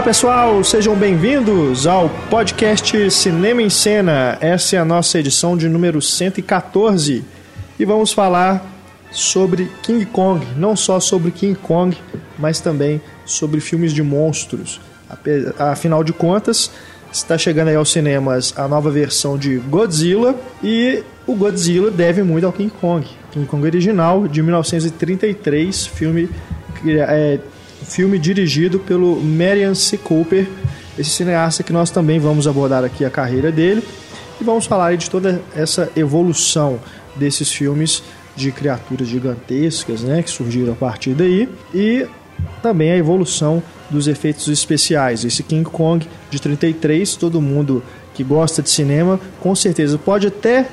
Olá pessoal, sejam bem-vindos ao podcast Cinema em Cena. Essa é a nossa edição de número 114 e vamos falar sobre King Kong, não só sobre King Kong, mas também sobre filmes de monstros. Afinal de contas, está chegando aí aos cinemas a nova versão de Godzilla e o Godzilla deve muito ao King Kong. King Kong original de 1933, filme é, filme dirigido pelo Marian C. Cooper, esse cineasta que nós também vamos abordar aqui a carreira dele e vamos falar de toda essa evolução desses filmes de criaturas gigantescas, né, que surgiram a partir daí e também a evolução dos efeitos especiais. Esse King Kong de 33, todo mundo que gosta de cinema, com certeza pode até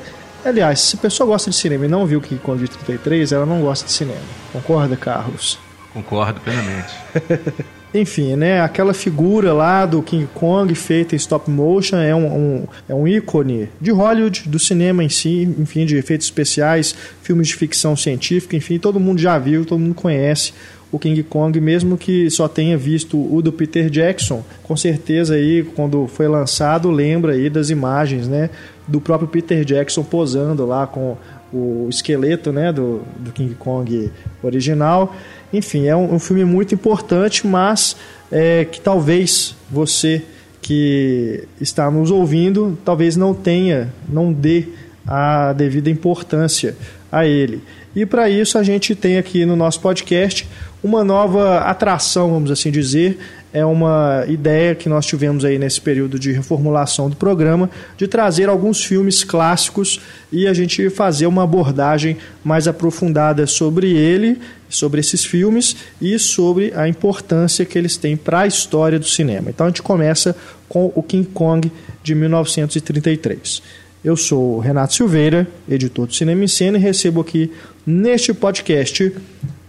Aliás, se a pessoa gosta de cinema e não viu King Kong de 33, ela não gosta de cinema. Concorda, Carlos? Concordo plenamente. Enfim, né? Aquela figura lá do King Kong feita em stop motion é um, um, é um ícone de Hollywood, do cinema em si, enfim, de efeitos especiais, filmes de ficção científica, enfim, todo mundo já viu, todo mundo conhece o King Kong, mesmo que só tenha visto o do Peter Jackson, com certeza aí quando foi lançado lembra aí das imagens, né, do próprio Peter Jackson posando lá com o esqueleto, né, do, do King Kong original. Enfim, é um, um filme muito importante, mas é, que talvez você que está nos ouvindo talvez não tenha, não dê a devida importância a ele. E para isso a gente tem aqui no nosso podcast uma nova atração, vamos assim dizer, é uma ideia que nós tivemos aí nesse período de reformulação do programa, de trazer alguns filmes clássicos e a gente fazer uma abordagem mais aprofundada sobre ele, sobre esses filmes e sobre a importância que eles têm para a história do cinema. Então a gente começa com o King Kong de 1933. Eu sou Renato Silveira, editor do Cinema em Cena, e recebo aqui neste podcast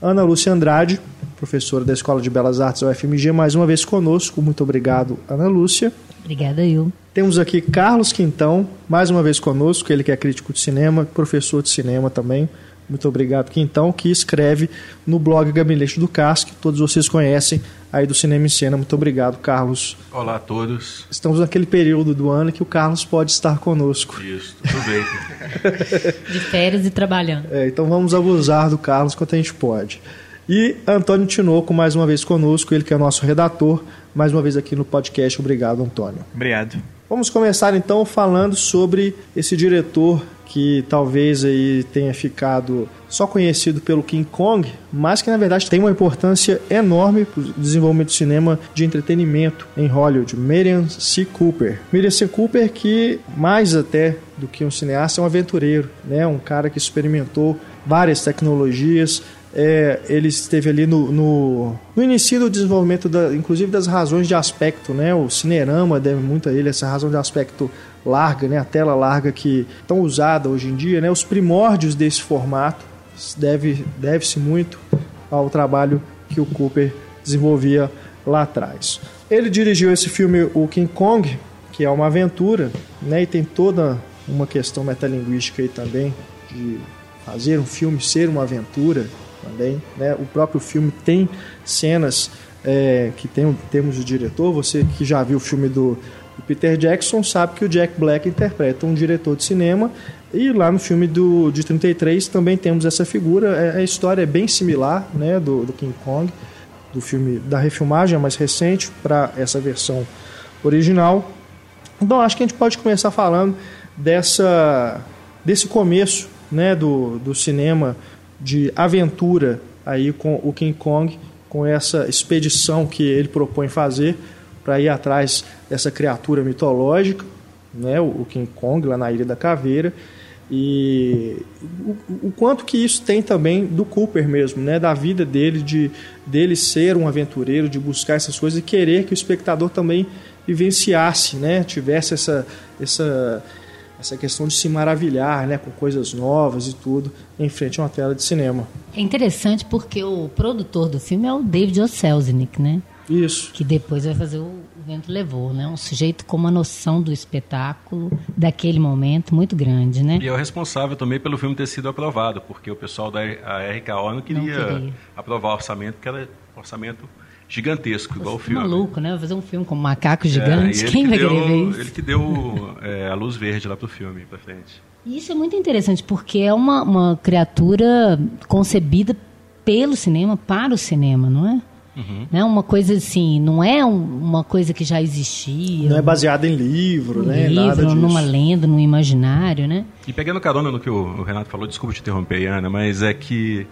Ana Lúcia Andrade, professora da Escola de Belas Artes da UFMG, mais uma vez conosco. Muito obrigado, Ana Lúcia. Obrigada, eu. Temos aqui Carlos Quintão, mais uma vez conosco, ele que é crítico de cinema, professor de cinema também. Muito obrigado, Quintão, que escreve no blog Gabinete do Casco, que todos vocês conhecem aí do Cinema em Cena. Muito obrigado, Carlos. Olá a todos. Estamos naquele período do ano que o Carlos pode estar conosco. Isso, tudo bem. De férias e trabalhando. É, então vamos abusar do Carlos quanto a gente pode. E Antônio Tinoco, mais uma vez conosco, ele que é nosso redator, mais uma vez aqui no podcast. Obrigado, Antônio. Obrigado. Vamos começar então falando sobre esse diretor que talvez aí tenha ficado só conhecido pelo King Kong, mas que na verdade tem uma importância enorme para o desenvolvimento do cinema de entretenimento em Hollywood, Merian C. Cooper. Merian C. Cooper que mais até do que um cineasta é um aventureiro, né? Um cara que experimentou várias tecnologias, é, ele esteve ali no, no, no, início do desenvolvimento, da, inclusive das razões de aspecto, né? O cinerama deve muito a ele, essa razão de aspecto larga, né? A tela larga que tão usada hoje em dia, né? Os primórdios desse formato deve deve-se muito ao trabalho que o Cooper desenvolvia lá atrás. Ele dirigiu esse filme o King Kong, que é uma aventura, né? E tem toda uma questão metalinguística aí também de fazer um filme ser uma aventura também. Né? O próprio filme tem cenas é, que tem temos de diretor. Você que já viu o filme do, do, Peter Jackson sabe que o Jack Black interpreta um diretor de cinema. E lá no filme do, de 33 também temos essa figura. É, a história é bem similar né, do, do King Kong, do filme da refilmagem mais recente para essa versão original. Então acho que a gente pode começar falando dessa, desse começo né, do, do cinema de aventura aí com o King Kong, com essa expedição que ele propõe fazer para ir atrás dessa criatura mitológica, né, o King Kong lá na Ilha da Caveira, e o, o, quanto que isso tem também do Cooper mesmo, né, da vida dele, de dele ser um aventureiro, de buscar essas coisas e querer que o espectador também vivenciasse, né, tivesse essa, essa essa questão de se maravilhar né, com coisas novas e tudo em frente a uma tela de cinema. É interessante porque o produtor do filme é o David O. Selznick, né? Isso. Que depois vai fazer o Vento Levou, né? Um sujeito com uma noção do espetáculo daquele momento muito grande, né? E é o responsável também pelo filme ter sido aprovado, porque o pessoal da RKO não queria, não queria. aprovar o orçamento, que era orçamento gigantesco, igual o Que filme. maluco, né? Vai fazer um filme com macacos É, gigantes. ele Quem que vai deu- querer ver isso? Ele que deu é, a luz verde lá pro filme, pra frente. E Isso é muito interessante, porque é uma, uma criatura concebida pelo cinema, para o cinema, não é? Não é uma coisa assim, não é um- uma coisa que já existia. Não é baseado em livro, num né? livro, Nada disso. numa lenda, num imaginário, né? E pegando carona no que o o Renato falou, desculpa te interromper, Ana, mas é que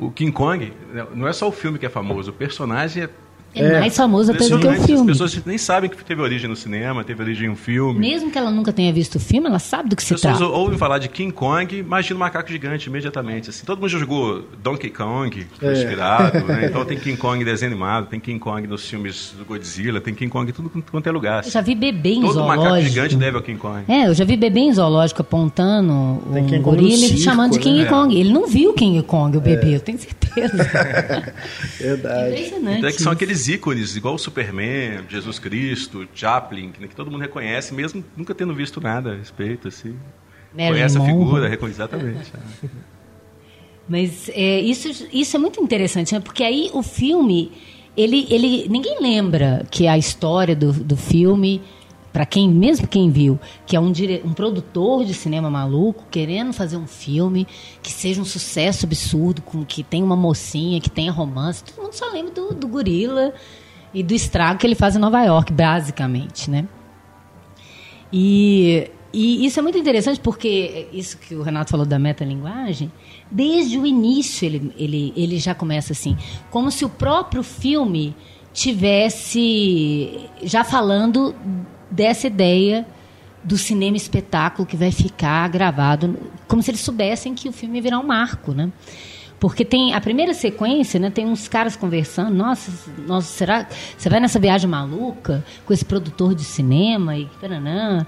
o King Kong, né, não é só o filme que é famoso, o personagem é É, É, mais famoso até do que o impressionante. As filme. pessoas nem sabem que teve origem no cinema, teve origem em um filme. Mesmo que ela nunca tenha visto o filme, ela sabe do que As se pessoas trata. ouvem falar de King Kong, imagina o macaco gigante imediatamente. Assim. Todo mundo já jogou Donkey Kong, É. inspirado. Né? Então tem King Kong em desenho animado, tem King Kong nos filmes do Godzilla, tem King Kong em tudo quanto é lugar. Eu já vi bebê em Todo macaco zoológico. gigante deve ao King Kong. É, eu já vi bebê em zoológico apontando Tem um King Kong no gorila e circo, chamando de né? King É. Kong. Ele não viu King Kong, o bebê, eu tenho certeza. Verdade. Impressionante. Então é que são isso. Aqueles ícones, igual o Superman, Jesus Cristo, Chaplin, que todo mundo reconhece, mesmo nunca tendo visto nada a respeito, assim. Marilyn Conhece a Monroe. figura, reconhece exatamente. é. Mas é, isso, isso é muito interessante, né? Porque aí o filme, ele, ele, ninguém lembra que a história do, do filme, para quem, mesmo quem viu, que é um, dire, um produtor de cinema maluco querendo fazer um filme que seja um sucesso absurdo, com que tenha uma mocinha, que tenha romance, todo mundo só lembra do, do gorila e do estrago que ele faz em Nova York, basicamente, né? E, e isso é muito interessante porque isso que o Renato falou da metalinguagem, desde o início ele, ele, ele já começa assim, como se o próprio filme tivesse já falando dessa ideia do cinema espetáculo que vai ficar gravado, como se eles soubessem que o filme ia virar um marco, né? Porque tem a primeira sequência, né? Tem uns caras conversando. Nossa, nossa, será? Você vai nessa viagem maluca com esse produtor de cinema e taranã.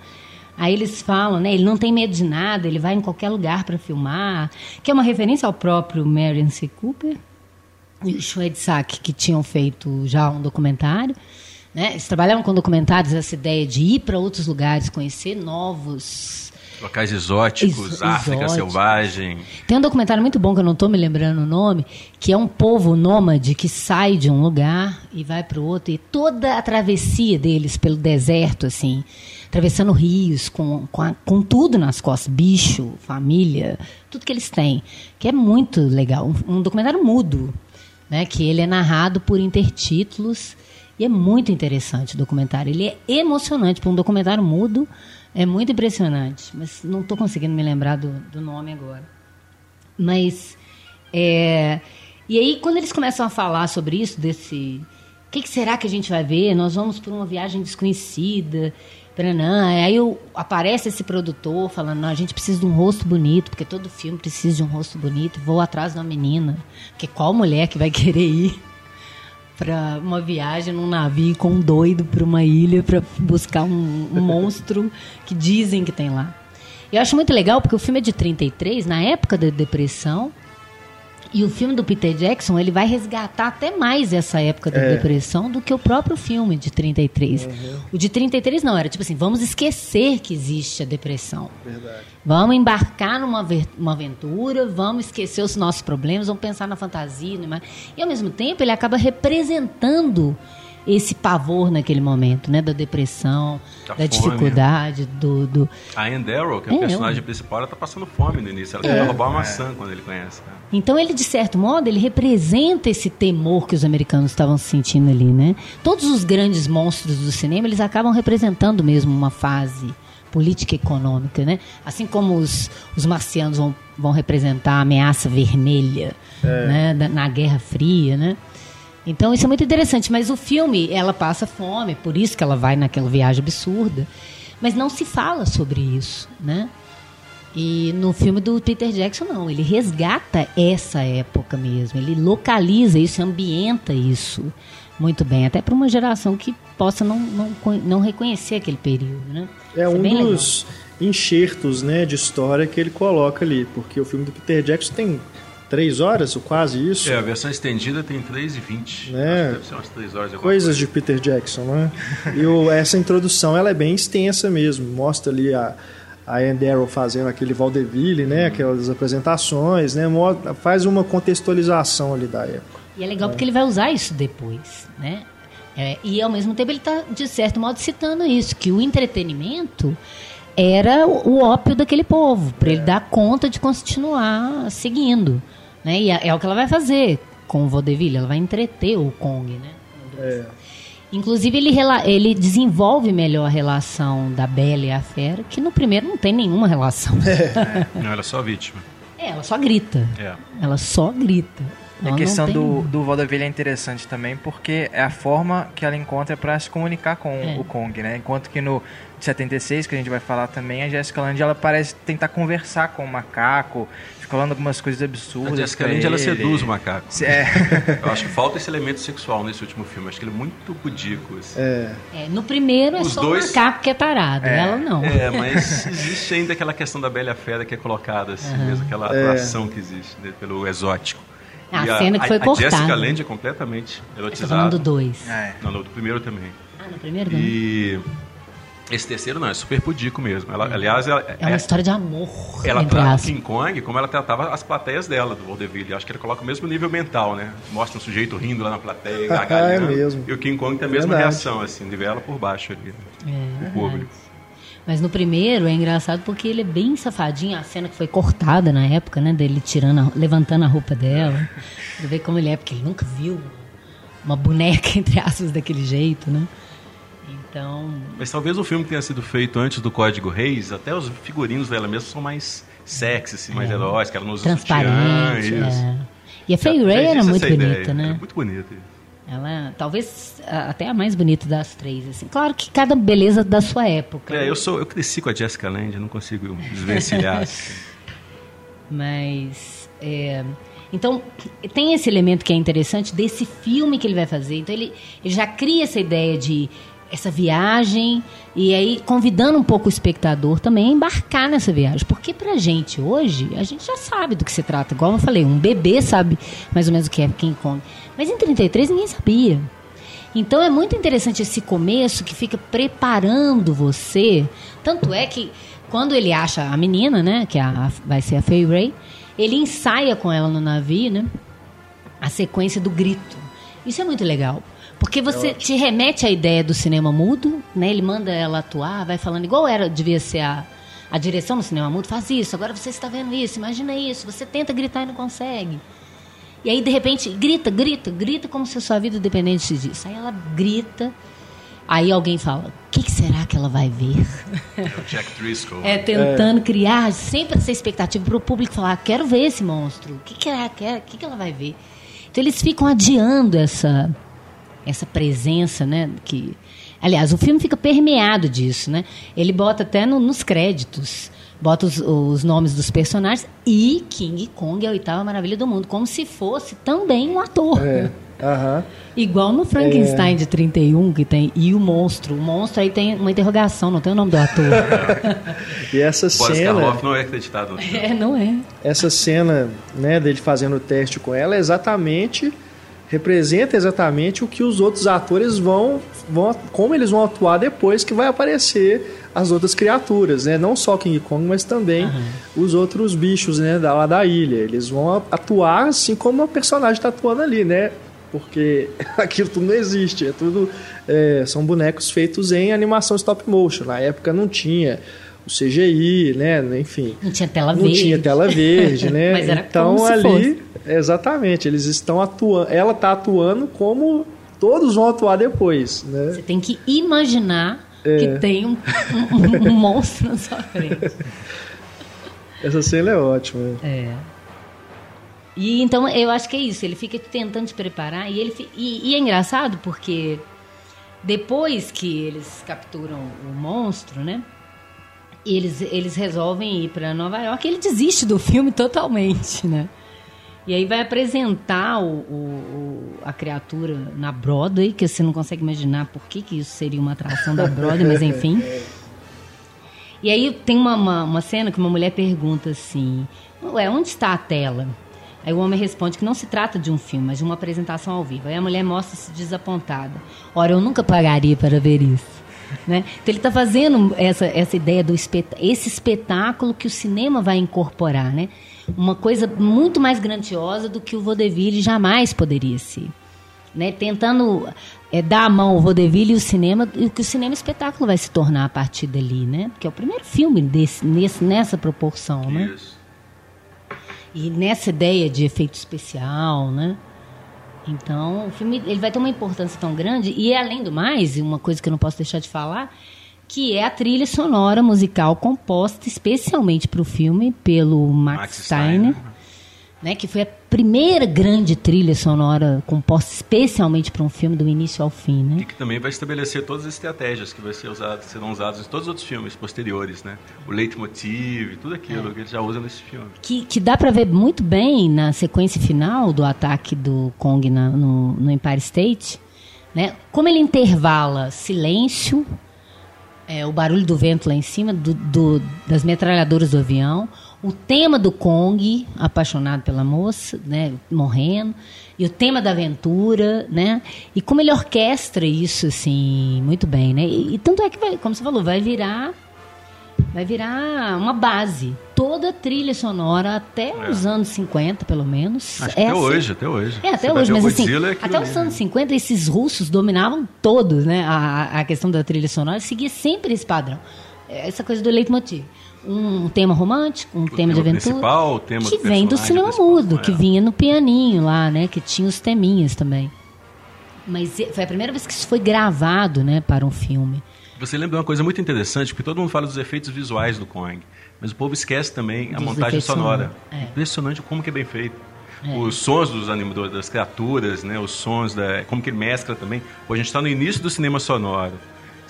Aí eles falam, né? Ele não tem medo de nada, ele vai em qualquer lugar para filmar. Que é uma referência ao próprio Marion C. Cooper e o Shred Sack, que tinham feito já um documentário. Né? Eles trabalhavam com documentários essa ideia de ir para outros lugares, conhecer novos Locais exóticos, Ex- África exóticos. selvagem. Tem um documentário muito bom que eu não estou me lembrando o nome, que é um povo nômade que sai de um lugar e vai para o outro e toda a travessia deles pelo deserto assim, atravessando rios com, com, a- com tudo nas costas, bicho, família, tudo que eles têm, que é muito legal, um, um documentário mudo, né, que ele é narrado por intertítulos e é muito interessante o documentário. Ele é emocionante para um documentário mudo. É muito impressionante, mas não estou conseguindo me lembrar do, do nome agora. Mas é, e aí quando eles começam a falar sobre isso, desse o que, que será que a gente vai ver? Nós vamos por uma viagem desconhecida. Paranã. Aí eu- aparece esse produtor falando, não, a gente precisa de um rosto bonito, porque todo filme precisa de um rosto bonito. Vou atrás de uma menina. Porque qual mulher que vai querer ir para uma viagem num navio com um doido para uma ilha para buscar um, um monstro que dizem que tem lá. Eu acho muito legal porque o filme é de 33, na época da depressão, e o filme do Peter Jackson, ele vai resgatar até mais essa época da depressão do que o próprio filme de 33. O de 33 não, era tipo assim, vamos esquecer que existe a depressão. Verdade. Vamos embarcar numa uma aventura, vamos esquecer os nossos problemas, vamos pensar na fantasia. ima- E ao mesmo tempo ele acaba representando esse pavor naquele momento, né? Da depressão, Da da, fome. dificuldade, do, do- A Anne Darrow, que é, É, a personagem eu- principal, ela tá passando fome no início. Ela tenta roubar uma maçã quando ele conhece. né? Então ele, de certo modo, ele representa esse temor que os americanos estavam sentindo ali, né? Todos os grandes monstros do cinema, eles acabam representando mesmo uma fase política e econômica, né? Assim como os, os marcianos vão, vão representar a ameaça vermelha, né? Da- na Guerra Fria, né? Então isso é muito interessante, mas o filme, ela passa fome, por isso que ela vai naquela viagem absurda, mas não se fala sobre isso, né? E no filme do Peter Jackson, não. Ele resgata essa época mesmo. Ele localiza isso, ambienta isso muito bem. Até para uma geração que possa não, não, não reconhecer aquele período, né? É Isso um bem legal. dos enxertos né, de história que ele coloca ali, porque o filme do Peter Jackson tem três horas, ou quase isso. É, a versão estendida tem 3 e 20. É. Acho que deve ser umas 3 horas. Coisas coisa. de Peter Jackson, né? E o- essa introdução ela é bem extensa mesmo. Mostra ali a, a Anne Darrow fazendo aquele vaudeville, né? Aquelas apresentações, né? Faz uma contextualização ali da época. E é legal porque ele vai usar isso depois, né? É, e ao mesmo tempo ele está, de certo modo, citando isso, que o entretenimento era o, o ópio daquele povo, para ele dar conta de continuar seguindo. Né? E é, é, o que ela vai fazer com o Vaudeville, ela vai entreter o Kong, né? É. Inclusive, ele, ele desenvolve melhor a relação da Bela e a Fera, que no primeiro não tem nenhuma relação. É. não, ela é só vítima. É, ela só grita. É. Ela só grita. E a questão tem... do, do vaudeville é interessante também, porque é a forma que ela encontra para se comunicar com é. o Kong, né? Enquanto que no 76, que a gente vai falar também, a Jessica Lange, ela parece tentar conversar com o macaco, falando algumas coisas absurdas. A Jessica Lange, ela seduz o macaco. É. Eu acho que falta esse elemento sexual nesse último filme. Acho que ele é muito pudico. Assim. É. é. no primeiro é Os só dois... o macaco que é tarado, é. ela não. É, mas existe ainda aquela questão da Bela Fera que é colocada, assim, uhum. mesmo, aquela é. atração que existe né, pelo exótico. A, a cena que foi a, cortada. A Jessica Lange é completamente erotizada. Tá falando do dois. É. Não, no do primeiro também. Ah, no primeiro também. E esse terceiro não, é super pudico mesmo. Ela, aliás, ela, é uma é, história de amor. Ela trata o King Kong como ela tratava as plateias dela, do Vaudeville. Acho que ele coloca o mesmo nível mental, né? Mostra um sujeito rindo lá na plateia, gargalhando. é mesmo. E o King Kong tem a mesma Verdade. reação, assim, nivela por baixo ali, é, o público. Mas no primeiro é engraçado porque ele é bem safadinho. A cena que foi cortada na época, né? Dele tirando, a, levantando a roupa dela. Você vê como ele é, porque ele nunca viu uma boneca, entre aspas, daquele jeito, né? Então. Mas talvez o filme tenha sido feito antes do Código Reis, até os figurinos dela mesmo são mais sexy, assim, mais é. heróis, que ela nos Transparente. É. E a Fay Ray era muito bonita, né? Era muito bonita. Ela, talvez até a mais bonita das três, assim. Claro que cada beleza da sua época. É, eu sou, eu cresci com a Jessica Lange, não consigo desvencilhar. assim. Mas é, então, tem esse elemento que é interessante desse filme que ele vai fazer. Então, ele, ele já cria essa ideia de essa viagem e aí convidando um pouco o espectador também a embarcar nessa viagem. Porque pra gente hoje, a gente já sabe do que se trata. Igual eu falei, um bebê sabe mais ou menos o que é King Kong. Mas em 33 ninguém sabia. Então é muito interessante esse começo que fica preparando você. Tanto é que quando ele acha a menina, né, que é a, vai ser a Fay Ray, ele ensaia com ela no navio, né, a sequência do grito. Isso é muito legal. Porque você é te remete à ideia do cinema mudo, né? Ele manda ela atuar, vai falando igual era, devia ser a, a direção do cinema mudo, faz isso, agora você está vendo isso, imagina isso, você tenta gritar e não consegue. E aí, de repente, grita, grita, grita como se a sua vida dependesse disso. Aí ela grita, aí alguém fala, o que, que, será que ela vai ver? É o Jack Driscoll. é, tentando é. criar sempre essa expectativa para o público falar, quero ver esse monstro, o que, que, ela quer, o que, que ela vai ver? Então eles ficam adiando essa essa presença, né? Que, aliás, o filme fica permeado disso, né? Ele bota até no, nos créditos, bota os, os, nomes dos personagens e King Kong é a oitava maravilha do mundo, como se fosse também um ator. É. Uhum. Igual no Frankenstein é. de 31, que tem. E o monstro. O monstro aí tem uma interrogação, não tem o nome do ator. e essa Boris cena. Karloff não é acreditado. É, não é. Essa cena, né, dele fazendo o teste com ela é exatamente representa exatamente o que os outros atores vão, vão como eles vão atuar depois que vai aparecer as outras criaturas, né? Não só King Kong, mas também uhum. os outros bichos, né, da, lá da ilha. Eles vão atuar assim como o personagem está atuando ali, né? Porque aquilo tudo não existe, é tudo é, são bonecos feitos em animação stop motion. Na época não tinha o CGI, né? Enfim. Não tinha tela não verde. Não tinha tela verde, né? Mas era então ali, fosse. Exatamente, eles estão atuando, ela está atuando como todos vão atuar depois, né? Você tem que imaginar é. que tem um, um, um, monstro na sua frente. Essa cena é ótima. É. E então eu acho que é isso. Ele fica tentando te preparar e ele e, e é engraçado porque depois que eles capturam o monstro, né? eles, eles resolvem ir para Nova York. Ele desiste do filme totalmente, né? E aí vai apresentar o, o, a criatura na Broadway, que você não consegue imaginar por que, que isso seria uma atração da Broadway, mas enfim. E aí tem uma, uma, uma, cena que uma mulher pergunta assim: Ué, onde está a tela? Aí o homem responde que não se trata de um filme, mas de uma apresentação ao vivo. Aí a mulher mostra-se desapontada. Ora, eu nunca pagaria para ver isso. Né? Então ele está fazendo essa, essa ideia do espet esse espetáculo que o cinema vai incorporar, né? Uma coisa muito mais grandiosa do que o vaudeville jamais poderia ser. Né, tentando é, dar a mão ao vaudeville e o cinema, e que o cinema espetáculo vai se tornar a partir dali, né? Porque é o primeiro filme desse, nesse, nessa proporção, né? Isso. E nessa ideia de efeito especial, né? Então, o filme ele vai ter uma importância tão grande e além do mais, uma coisa que eu não posso deixar de falar, que é a trilha sonora musical composta especialmente para o filme pelo Max, Max Steiner. Steiner né, que foi a primeira grande trilha sonora composta especialmente para um filme do início ao fim, né? E que também vai estabelecer todas as estratégias que vai ser usado, serão usadas em todos os outros filmes posteriores, né? O leitmotiv, tudo aquilo é. que ele já usa nesse filme. Que, que dá para ver muito bem na sequência final do ataque do Kong na, no, no Empire State, né? Como ele intervala silêncio, é, o barulho do vento lá em cima, do, do, das metralhadoras do avião, o tema do Kong, apaixonado pela moça, né, morrendo, e o tema da aventura, né? E como ele orquestra isso assim muito bem, né? E, e tanto é que vai, como você falou, vai virar vai virar uma base. Toda a trilha sonora até é. os anos 50, pelo menos. Acho é até assim. hoje, até hoje. É, até Você hoje, mas assim, é até os anos 50 esses russos dominavam todos, né? A, a questão da trilha sonora seguia sempre esse padrão. Essa coisa do leitmotiv um tema romântico, um o tema, tema de aventura. Tema que vem do cinema mudo, que vinha no pianinho lá, né? Que tinha os teminhas também. Mas foi a primeira vez que isso foi gravado, né, para um filme. Você lembra uma coisa muito interessante, porque todo mundo fala dos efeitos visuais do Kong, mas o povo esquece também dos a montagem sonora. É. Impressionante como que é bem feito. É. Os sons dos animadores, das criaturas, né, os sons, da, como que ele mescla também. Pô, a gente está no início do cinema sonoro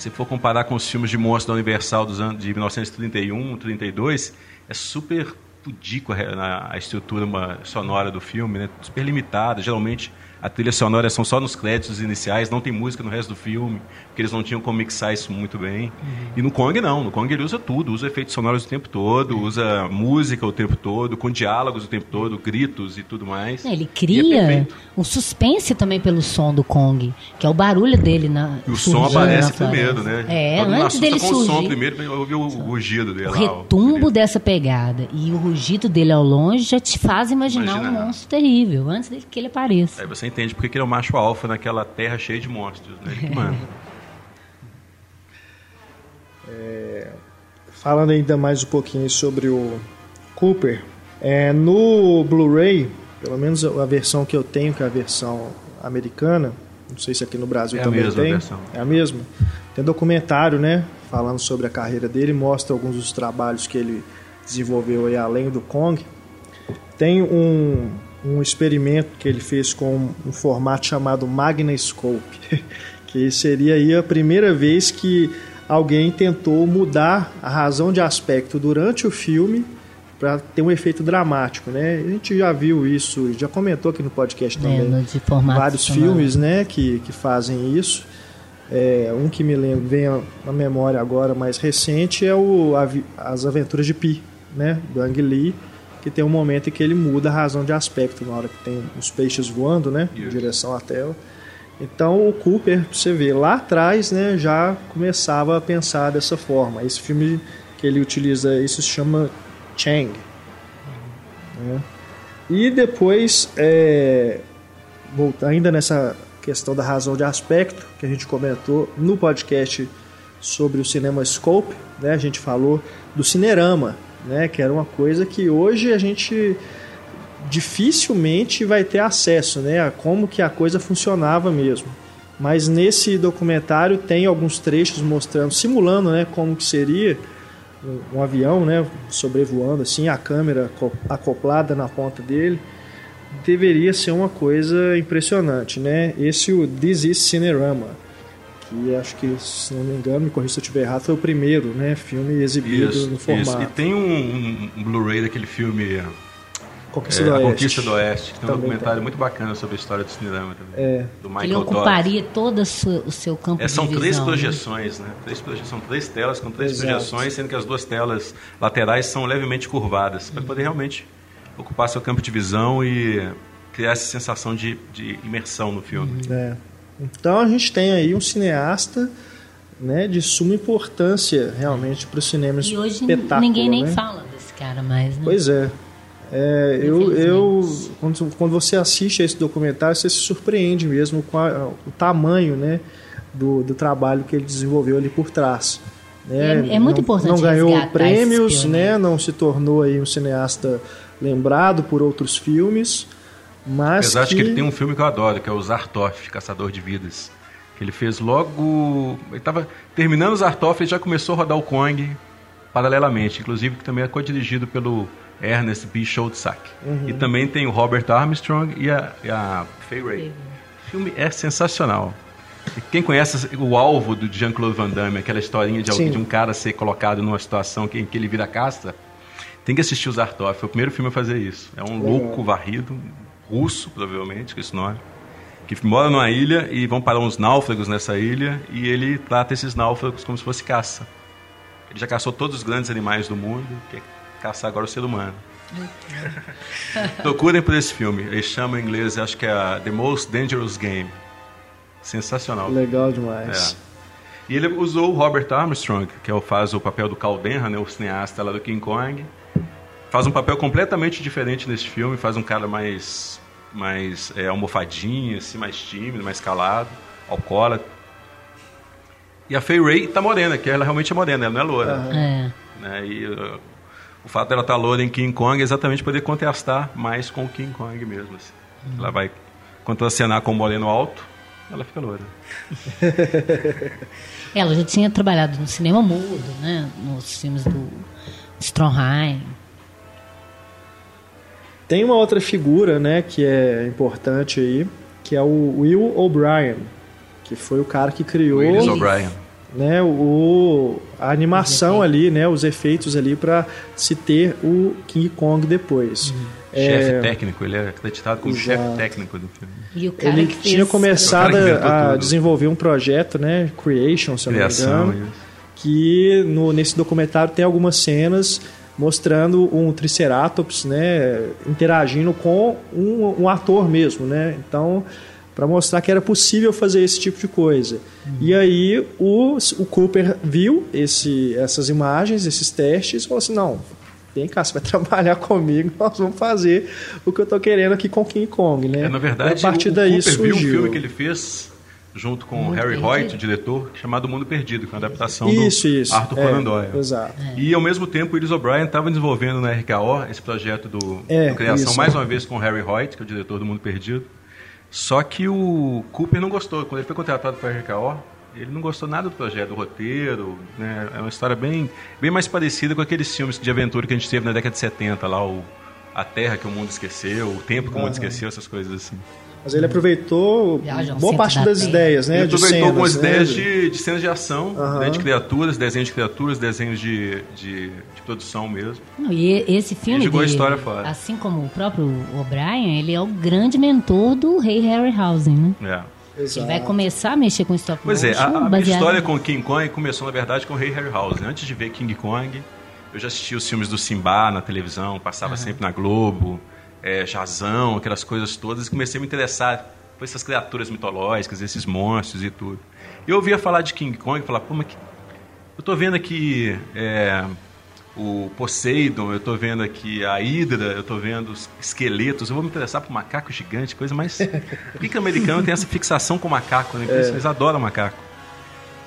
se for comparar com os filmes de monstros da Universal dos anos de 1931, 32, é super pudico a, a estrutura sonora do filme, né? super limitada. Geralmente a trilha sonora são só nos créditos iniciais, não tem música no resto do filme, porque eles não tinham como mixar isso muito bem. Uhum. E no Kong não, no Kong ele usa tudo, usa efeitos sonoros o tempo todo, uhum. usa música o tempo todo, com diálogos o tempo todo, gritos e tudo mais. É, ele é cria é um suspense também pelo som do Kong, que é o barulho dele na E o som aparece primeiro, né? É, Todo antes dele com surgir. o som primeiro para ouvir o rugido dele. O retumbo dessa pegada e o rugido dele ao longe já te faz imaginar, imaginar. um monstro terrível, antes que ele apareça. Aí você entende porque ele é o macho alfa naquela terra cheia de monstros, né? Ele que manda. É, falando ainda mais um pouquinho sobre o Cooper, é, no Blu-ray, pelo menos a versão que eu tenho, que é a versão americana, não sei se aqui no Brasil é também tem. Versão. É a mesma. Tem documentário, né? Falando sobre a carreira dele, mostra alguns dos trabalhos que ele desenvolveu aí além do Kong. Tem um, um experimento que ele fez com um formato chamado Magnescope, que seria aí a primeira vez que alguém tentou mudar a razão de aspecto durante o filme para ter um efeito dramático, né? A gente já viu isso, já comentou aqui no podcast é, também. É, de vários filmes, né, que, que fazem isso. É, um que me lembro, vem à memória agora mais recente é o As Aventuras de Pi, né, do Ang Lee que tem um momento em que ele muda a razão de aspecto na hora que tem os peixes voando, né, em direção à tela. Então o Cooper, você vê, lá atrás, né, já começava a pensar dessa forma. Esse filme que ele utiliza, isso se chama Chang. Né? E depois, é, ainda nessa questão da razão de aspecto que a gente comentou no podcast sobre o cinema scope, né, a gente falou do cinerama, né? Que era uma coisa que hoje a gente dificilmente vai ter acesso, né? A como que a coisa funcionava mesmo. Mas nesse documentário tem alguns trechos mostrando, simulando, né? Como que seria um, um avião, né? Sobrevoando assim, a câmera acoplada na ponta dele deveria ser uma coisa impressionante, né? Esse o This is Cinerama que acho que, se não me engano, me corrija se eu estiver errado, foi o primeiro né, filme exibido isso, no formato. Isso. E tem um, um Blu-ray daquele filme Conquista, é, do, a Oeste. Conquista do Oeste, que tem um documentário tem. muito bacana sobre a história do cinema também. É. Do Michael Ele ocuparia todo o seu campo é, são de três projeções, né? Três, são três telas com três Exato. projeções, sendo que as duas telas laterais são levemente curvadas, para poder realmente ocupar seu campo de visão e criar essa sensação de, de imersão no filme. É. Então a gente tem aí um cineasta né, de suma importância realmente para o cinema e hoje espetáculo. ninguém nem né? fala desse cara mais, né? Pois é. É, eu, eu quando, quando você assiste a esse documentário, você se surpreende mesmo com a, o tamanho né, do, do trabalho que ele desenvolveu ali por trás. Né? É, é, muito não, importante Não ganhou prêmios, né? não se tornou aí um cineasta lembrado por outros filmes, mas Apesar que... de que ele tem um filme que eu adoro, que é o Zartoff, Caçador de Vidas. Que ele fez logo... Ele estava terminando o Zartoff e já começou a rodar o Kong paralelamente. Inclusive, que também é co-dirigido pelo Ernest B. Schoedsack. Uhum. E também tem o Robert Armstrong e a, e a Fay Ray. O filme é sensacional. Quem conhece o alvo do Jean-Claude Van Damme, aquela historinha de, de, um cara ser colocado numa situação em que ele vira casta, tem que assistir o Zartov. Foi o primeiro filme a fazer isso. É um louco varrido, russo, provavelmente, com esse nome, que mora numa ilha e vão parar uns náufragos nessa ilha e ele trata esses náufragos como se fosse caça. Ele já caçou todos os grandes animais do mundo, quer caçar agora o ser humano. Procurem por esse filme. Ele chama em inglês, acho que é The Most Dangerous Game. Sensacional. Legal demais. É. E ele usou o Robert Armstrong, que é o, faz o papel do Caldenra, né, o cineasta lá do King Kong. Faz um papel completamente diferente nesse filme, faz um cara mais, mais é, almofadinho, assim, mais tímido, mais calado, alcoólatra. E a Faye Ray tá morena, que ela realmente é morena, ela não é loura. Uhum. É. Né, e uh, o fato dela estar tá loura em King Kong é exatamente poder contrastar mais com o King Kong mesmo. Assim. Uhum. Ela vai contracenar com o moreno alto, ela fica loura. ela já tinha trabalhado no cinema mudo, né? Nos filmes do Stromheim. Tem uma outra figura, né, que é importante aí, que é o Will O'Brien, que foi o cara que criou Willis O'Brien. Né, o, a animação ali, né, os efeitos ali para se ter o King Kong depois. Uhum. É, chefe técnico, ele é acreditado como chefe técnico do filme. ele tinha começado a, desenvolver um projeto, né, Creation, se eu Criação, não me engano, isso. que no, nesse documentário tem algumas cenas mostrando um Triceratops, né, interagindo com um, um ator mesmo, né? Então, para mostrar que era possível fazer esse tipo de coisa. Uhum. E aí o, o Cooper viu esse, essas imagens, esses testes, e falou assim, não, vem cá, você vai trabalhar comigo, nós vamos fazer o que eu estou querendo aqui com King Kong, né? É, na verdade, a partir o, daí o Cooper surgiu. viu um filme que ele fez junto com o Harry Hoyt, o diretor, chamado Mundo Perdido, que é uma adaptação isso, do isso. Arthur Conan Doyle. É, exato. É. E ao mesmo tempo, o Willis O'Brien estava desenvolvendo na RKO esse projeto do, é, do Criação, isso. mais uma vez com o Harry Hoyt, que é o diretor do Mundo Perdido. Só que o Cooper não gostou. Quando ele foi contratado para a RKO, ele não gostou nada do projeto, do roteiro. Né? É uma história bem, bem mais parecida com aqueles filmes de aventura que a gente teve na década de 70, lá o A Terra que o Mundo Esqueceu, O Tempo que o Mundo Esqueceu, essas coisas assim. Mas ele aproveitou boa parte das terra. ideias, né? Ele aproveitou algumas né? ideias de, de cenas de ação, uhum. né? de criaturas, desenhos de criaturas, desenhos de, de, de produção mesmo. Não, e esse filme, dele, a história fora. assim como o próprio O'Brien, ele é o grande mentor do rei Harryhausen, né? É. Exato. Ele vai começar a mexer com stop motion. Pois é, a, a minha história com King Kong começou, na verdade, com o Rei Harryhausen. Antes de ver King Kong, eu já assisti os filmes do Simba na televisão, passava uhum. sempre na Globo é, Jazão, aquelas coisas todas, e comecei a me interessar por essas criaturas mitológicas, esses monstros e tudo. Eu ouvia falar de King Kong e falar, pô, mas que... eu estou vendo aqui é, o Poseidon, eu estou vendo aqui a Hidra, eu estou vendo os esqueletos, eu vou me interessar por macaco gigante, coisa mais... Por que, que o americano tem essa fixação com macaco, né? É. Eles adoram macaco.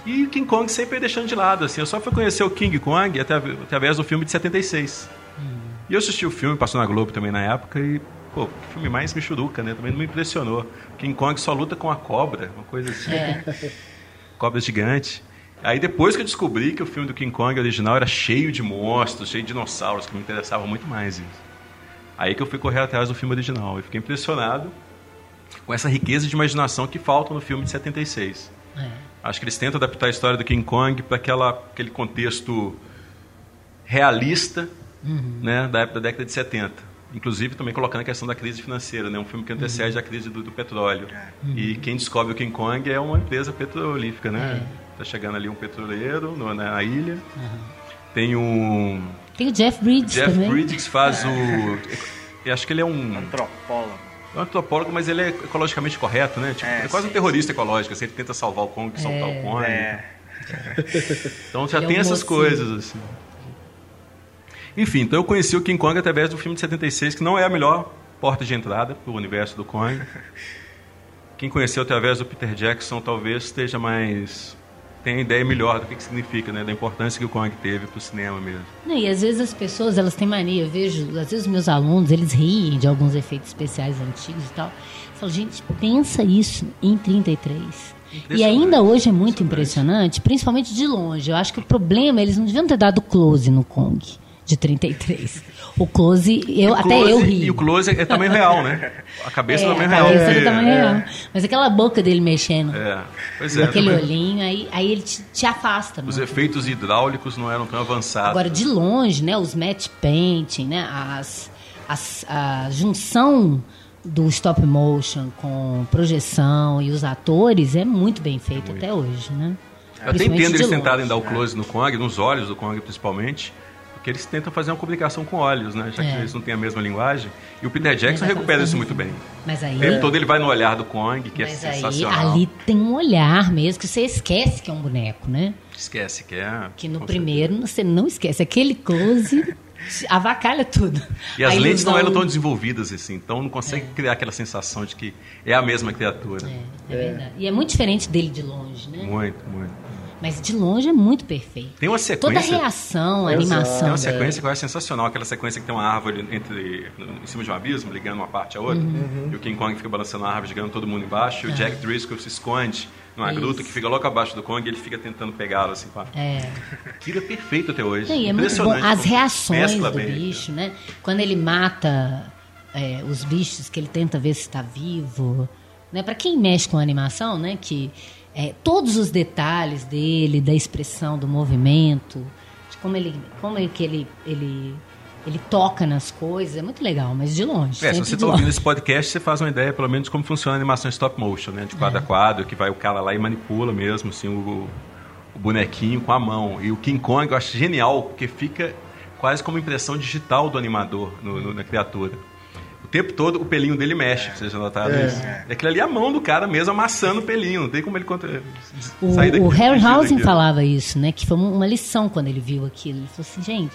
E King Kong sempre deixando de lado, assim. Eu só fui conhecer o King Kong através do filme de 76. E eu assisti o filme, passou na Globo também na época, e, pô, o filme mais michuruca, né? Também não me impressionou. King Kong só luta com a cobra, uma coisa assim. É. Cobra gigante. Aí depois que eu descobri que o filme do King Kong original era cheio de monstros, cheio de dinossauros, que me interessavam muito mais isso. Aí que eu fui correr atrás do filme original. E fiquei impressionado com essa riqueza de imaginação que falta no filme de 76. É. Acho que eles tentam adaptar a história do King Kong para aquele contexto realista uhum. né, da época da década de 70. Inclusive também colocando a questão da crise financeira, né, um filme que antecede uhum. a crise do, do petróleo. Uhum. E quem descobre o King Kong é uma empresa petrolífica, né? Está é. chegando ali um petroleiro no, na ilha. Tem um. Tem o Jeff Bridges Jeff também. Bridges faz o. Eu acho que ele é um. Antropólogo. É um antropólogo, mas ele é ecologicamente correto, né? Tipo, é, é, quase sim, um terrorista sim. ecológico. Assim, ele tenta salvar o Kong, é, soltar o Kong. É. Então já ele tem é um essas mocinho. coisas, assim. Enfim, então eu conheci o King Kong através do filme de 76, que não é a melhor porta de entrada para o universo do Kong. Quem conheceu através do Peter Jackson talvez esteja mais tem ideia melhor do que, que significa, né? Da importância que o Kong teve para o cinema mesmo. Não, e às vezes as pessoas, elas têm mania, eu vejo, às vezes os meus alunos, eles riem de alguns efeitos especiais antigos e tal. Falo, gente, pensa isso em 33. E ainda hoje é muito impressionante, principalmente de longe. Eu acho que o problema, eles não deviam ter dado close no Kong de 33. O close, eu, o até eu ri. E o close é tamanho real, né? A cabeça é, é tamanho real. A cabeça é tamanho é. real. Mas aquela boca dele mexendo. É, pois é. Aquele também. olhinho, aí, aí ele te, te afasta. Os efeitos hidráulicos não eram tão avançados. Agora, de longe, né? Os matte painting, né? As, as, a junção do stop motion com projeção e os atores é muito bem feito muito. até hoje, né? Eu até entendo eles tentarem dar o close no Kong, nos olhos do Kong principalmente, porque eles tentam fazer uma comunicação com olhos, né? Já que é. eles não têm a mesma linguagem. E o Peter Jackson recupera isso muito bem. Mas aí, o tempo todo ele vai no olhar do Kong, que é sensacional. ali tem um olhar mesmo, que você esquece que é um boneco, né? Esquece que é. Que no primeiro certeza. você não esquece. Aquele close avacalha tudo. E as lentes não eram tão desenvolvidas assim, então não consegue é. criar aquela sensação de que é a mesma criatura. É, é verdade. E é muito diferente dele de longe, né? Muito, muito. Mas de longe é muito perfeito. Tem uma sequência. Toda a reação, a animação. Tem uma sequência que eu acho sensacional, aquela sequência que tem uma árvore entre, em cima de um abismo, ligando uma parte à outra. Uhum. E o King Kong fica balançando a árvore, jogando todo mundo embaixo. E o ah. Jack Driscoll se esconde numa Isso. gruta que fica logo abaixo do Kong e ele fica tentando pegá-lo assim. Pá. É. Aquilo é perfeito até hoje. Sim, é muito bom. As reações do bem, bicho, né? Quando ele mata é, os bichos, que ele tenta ver se está vivo. Né? Para quem mexe com animação, né? Que é, todos os detalhes dele, da expressão, do movimento, de como ele, como é que ele, ele, ele toca nas coisas, é muito legal, mas de longe. É, se você está ouvindo esse podcast, você faz uma ideia, pelo menos, de como funciona a animação stop motion, né? De quadro é. a quadro, que vai o cara lá e manipula mesmo, assim, o, o bonequinho com a mão. E o King Kong eu acho genial, porque fica quase como impressão digital do animador no, no, na criatura tempo todo o pelinho dele mexe, vocês já notaram é. isso? É aquilo ali é a mão do cara mesmo amassando o pelinho, não tem como ele contra... o, sair daqui. O Harryhausen falava isso, né? Que foi uma lição quando ele viu aquilo. Ele falou assim, gente,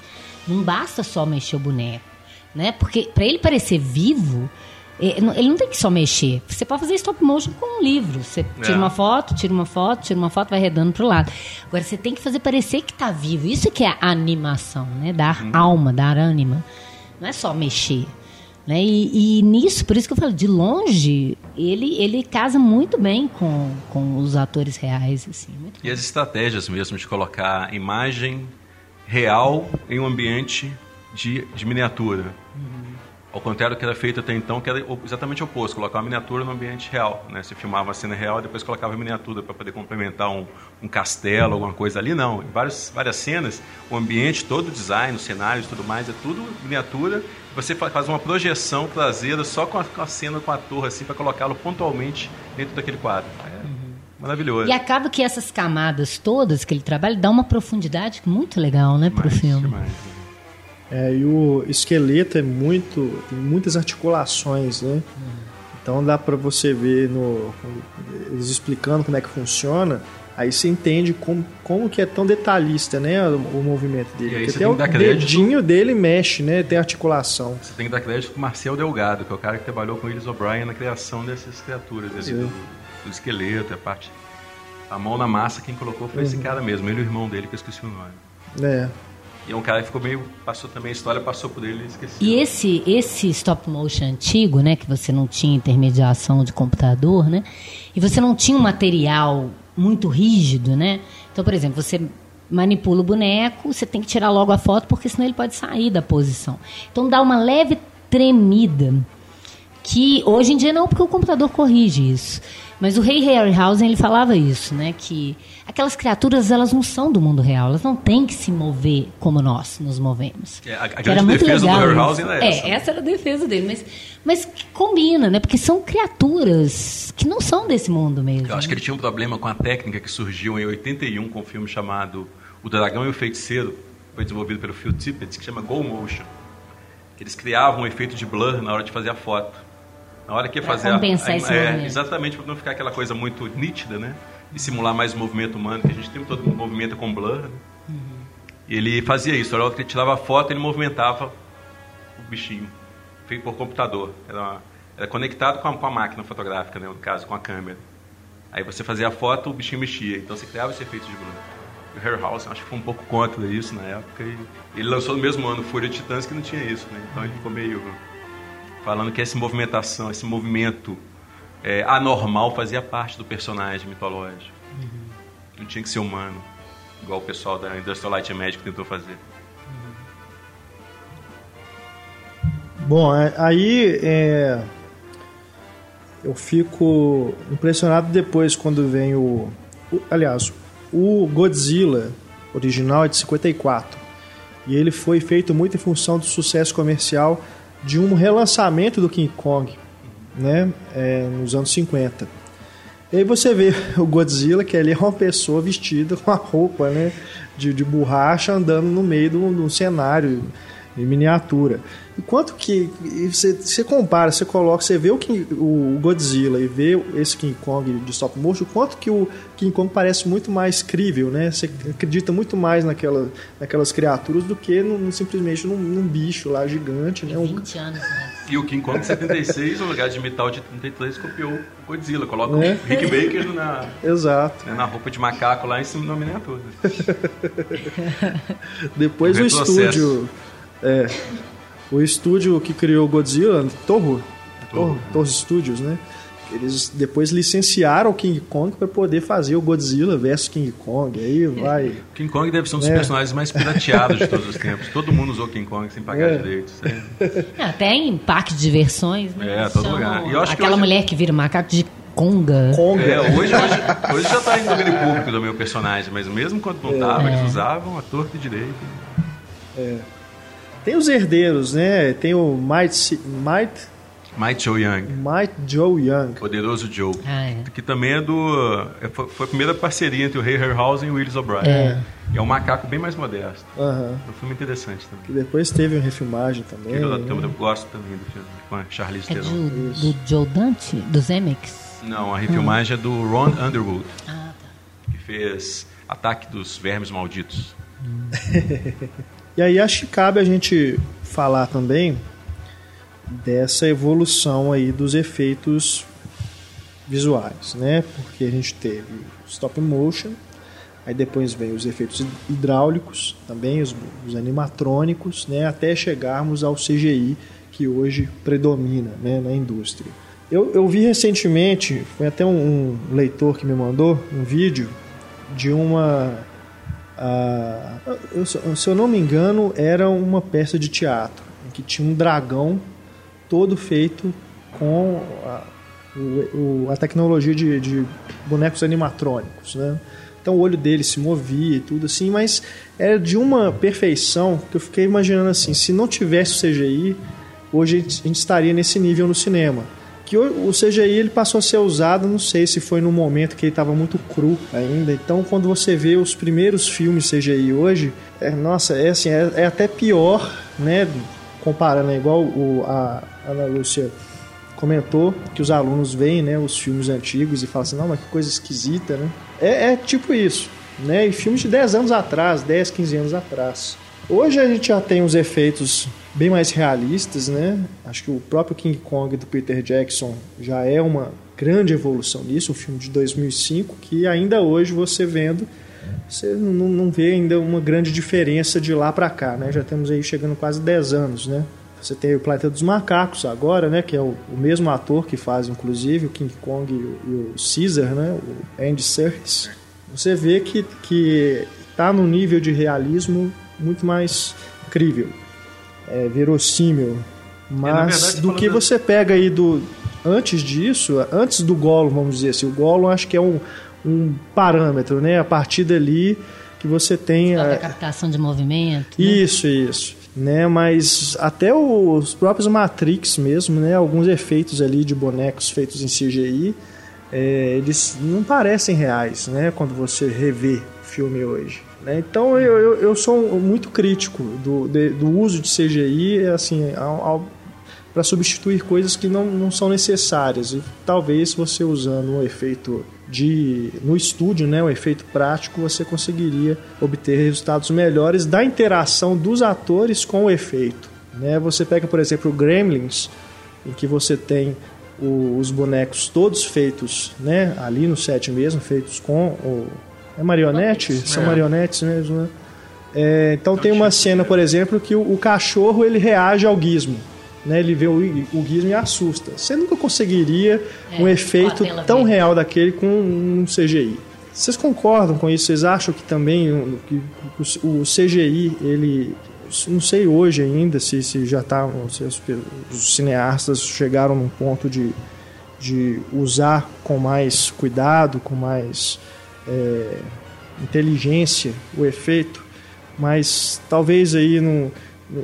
não basta só mexer o boneco, né? Porque para ele parecer vivo, é, ele não tem que só mexer. Você pode fazer stop motion com um livro. Você tira é. uma foto, tira uma foto, tira uma foto, vai redando pro lado. Agora você tem que fazer parecer que tá vivo. Isso que é a animação, né? Dar hum. alma, dar ânima. Não é só mexer. Né? E, e, nisso, por isso que eu falo, de longe, ele, ele casa muito bem com, com os atores reais. Assim, e bom. as estratégias mesmo de colocar imagem real em um ambiente de, de miniatura. Ao contrário do que era feito até então, que era exatamente o oposto, colocar uma miniatura no ambiente real. Né? Você filmava a cena real e depois colocava a miniatura para poder complementar um, um castelo, alguma coisa ali. Não, em várias, várias cenas, o ambiente, todo o design, os cenários e tudo mais, é tudo miniatura. Você faz uma projeção traseira só com a, com a cena, com a torre, assim, para colocá-lo pontualmente dentro daquele quadro. É maravilhoso. E acaba que essas camadas todas que ele trabalha dá uma profundidade muito legal, né, para o filme. Demais, demais. É, e o esqueleto é muito. tem muitas articulações, né? Então dá para você ver no, eles explicando como é que funciona. Aí você entende como, como que é tão detalhista, né, o, o movimento dele. Porque até o dedinho dele mexe, né, tem articulação. Você tem que dar crédito pro Marcel Delgado, que é o cara que trabalhou com eles O'Brien na criação dessas criaturas, desse, do, do, esqueleto, a parte... A mão na massa, quem colocou foi uhum. esse cara mesmo, ele e o irmão dele, que eu esqueci o nome. É. E é um cara que ficou meio. Passou também a história, passou por ele e esqueceu. E esse, esse stop motion antigo, né? Que você não tinha intermediação de computador, né? E você não tinha um material muito rígido, né? Então, por exemplo, você manipula o boneco, você tem que tirar logo a foto, porque senão ele pode sair da posição. Então dá uma leve tremida. Que hoje em dia não, porque o computador corrige isso. Mas o rei Harryhausen ele falava isso, né? Que aquelas criaturas elas não são do mundo real, elas não têm que se mover como nós nos movemos. É, a, a grande era muito defesa legal do Harryhausen é essa. É, essa era a defesa dele, mas, mas combina, né? Porque são criaturas que não são desse mundo mesmo. Eu acho que ele tinha um problema com a técnica que surgiu em 81 com um filme chamado O Dragão e o Feiticeiro, foi desenvolvido pelo Phil Tippett, que chama Go Motion. Eles criavam um efeito de blur na hora de fazer a foto. Na hora que ia fazer compensar a, a, esse é, exatamente para não ficar aquela coisa muito nítida, né? E simular mais o movimento humano, que a gente tem todo movimento com blur. Uhum. ele fazia isso, na hora que ele tirava a foto, ele movimentava o bichinho, feito por computador. Era, era conectado com a, com a, máquina fotográfica, né, no caso, com a câmera. Aí você fazia a foto, o bichinho mexia. Então você criava esse efeito de gruda. O Harryhausen acho que foi um pouco contra isso na época. E ele lançou no mesmo ano Fúria Titãs que não tinha isso, né? Então ele ficou meio falando que essa movimentação, esse movimento é, anormal fazia parte do personagem mitológico. Uhum. Não tinha que ser humano, igual o pessoal da Industrial Light Magic tentou fazer. Bom, é, aí é, eu fico impressionado depois quando vem o, o, Aliás, o Godzilla original é de 54 e ele foi feito muito em função do sucesso comercial de um relançamento do King Kong, né, é, nos anos 50. E aí você vê o Godzilla, que ali é uma pessoa vestida com a roupa né, de, de borracha andando no meio de um cenário em miniatura. Enquanto que você, você compara, você coloca, você vê o, King, o Godzilla e vê esse King Kong de stop motion, quanto que o King Kong parece muito mais crível, né? Você acredita muito mais naquela, naquelas criaturas do que no, simplesmente num, num, bicho lá gigante, né? 20 anos, né? E o King Kong de 76, no lugar de metal de 33, copiou o Godzilla. Coloca é. o Rick Baker na, Exato. Né, na roupa de macaco lá em cima da miniatura. Depois o, o estúdio é. O estúdio que criou Godzilla, Torro, Torro, Torro Studios, né? Eles depois licenciaram o King Kong para poder fazer o Godzilla versus King Kong. Aí vai. King Kong deve ser um dos é. personagens mais pirateados de todos os tempos. Todo mundo usou King Kong sem pagar é. direitos. É. Até em parque de diversões, né? É, todo lugar. E eu acho aquela que hoje... mulher que vira macaco de Conga. Conga. É, hoje, hoje, hoje já está em domínio público do meu personagem, mas mesmo quando não estava, é. eles usavam a torta e direito. É. Tem os herdeiros, né? Tem o Might, Might Might Joe Young. Might Joe Young. Poderoso Joe. Ah, é. Que também é do. É, foi a primeira parceria entre o Ray Harryhausen e o Willis O'Brien. É. E é um macaco bem mais modesto. Uhum. Um filme interessante também. Que depois teve uma refilmagem também. Eu, né? eu, gosto também do filme, com a Charlize é Theron. Do, do Joe Dante? Do Zemeckis? Não, a refilmagem hum. é do Ron Underwood. Ah, tá. Que fez Ataque dos Vermes Malditos. Hum. E aí acho que cabe a gente falar também dessa evolução aí dos efeitos visuais, né? Porque a gente teve stop motion, aí depois vem os efeitos hidráulicos, também os, os animatrônicos, né? Até chegarmos ao CGI que hoje predomina né, na indústria. Eu, eu vi recentemente, foi até um, um leitor que me mandou um vídeo de uma ah, eu, se eu não me engano, era uma peça de teatro em que tinha um dragão todo feito com a, o, a tecnologia de, de, bonecos animatrônicos, né? Então o olho dele se movia e tudo assim, mas era de uma perfeição que eu fiquei imaginando assim, se não tivesse o CGI, hoje a gente estaria nesse nível no cinema que o CGI ele passou a ser usado, não sei se foi no momento que ele estava muito cru ainda. Então, quando você vê os primeiros filmes CGI hoje, é, nossa, é assim, é, é até pior, né? Comparando, é igual o, a Ana Lúcia comentou, que os alunos veem né, os filmes antigos e falam assim, não, mas que coisa esquisita, né? É, é tipo isso, né? E filmes de 10 anos atrás, 10, 15 anos atrás. Hoje a gente já tem os efeitos bem mais realistas, né? Acho que o próprio King Kong do Peter Jackson já é uma grande evolução nisso, um filme de 2005 que ainda hoje você vendo você não, não vê ainda uma grande diferença de lá para cá, né? Já temos aí chegando quase 10 anos, né? Você tem o Planeta dos Macacos agora, né? Que é o, o mesmo ator que faz, inclusive, o King Kong e o, e o Caesar, né? O Andy Serkis. Você vê que que está no nível de realismo muito mais crível é, verossímil. Mas verdade, do que você pega aí do. Antes disso, antes do Golo, vamos dizer assim, o Golo acho que é um, um parâmetro, né? A partir dali que você tem. A, a captação de movimento. Né? Isso, isso. Né, mas até os próprios Matrix mesmo, né, alguns efeitos ali de bonecos feitos em CGI, é, eles não parecem reais, né, quando você revê o filme hoje. Né? Então eu, eu, eu, sou muito crítico do, de, do uso de CGI assim, para substituir coisas que não, não são necessárias. E talvez você usando um efeito de no estúdio, né, o efeito prático, você conseguiria obter resultados melhores da interação dos atores com o efeito. Né? Você pega, por exemplo, o Gremlins, em que você tem o, os bonecos todos feitos né, ali no set mesmo, feitos com o. É marionete? São é. marionetes mesmo, né? É, então tem uma cena, por exemplo, que o, o, cachorro ele reage ao gizmo. Né? Ele vê o, o gizmo e assusta. Você nunca conseguiria é, um efeito tão real daquele com um CGI. Vocês concordam com isso? Vocês acham que também que o CGI ele não sei hoje ainda se, se já está se os, os, cineastas chegaram num ponto de, de usar com mais cuidado, com mais é, inteligência o efeito, mas talvez aí no,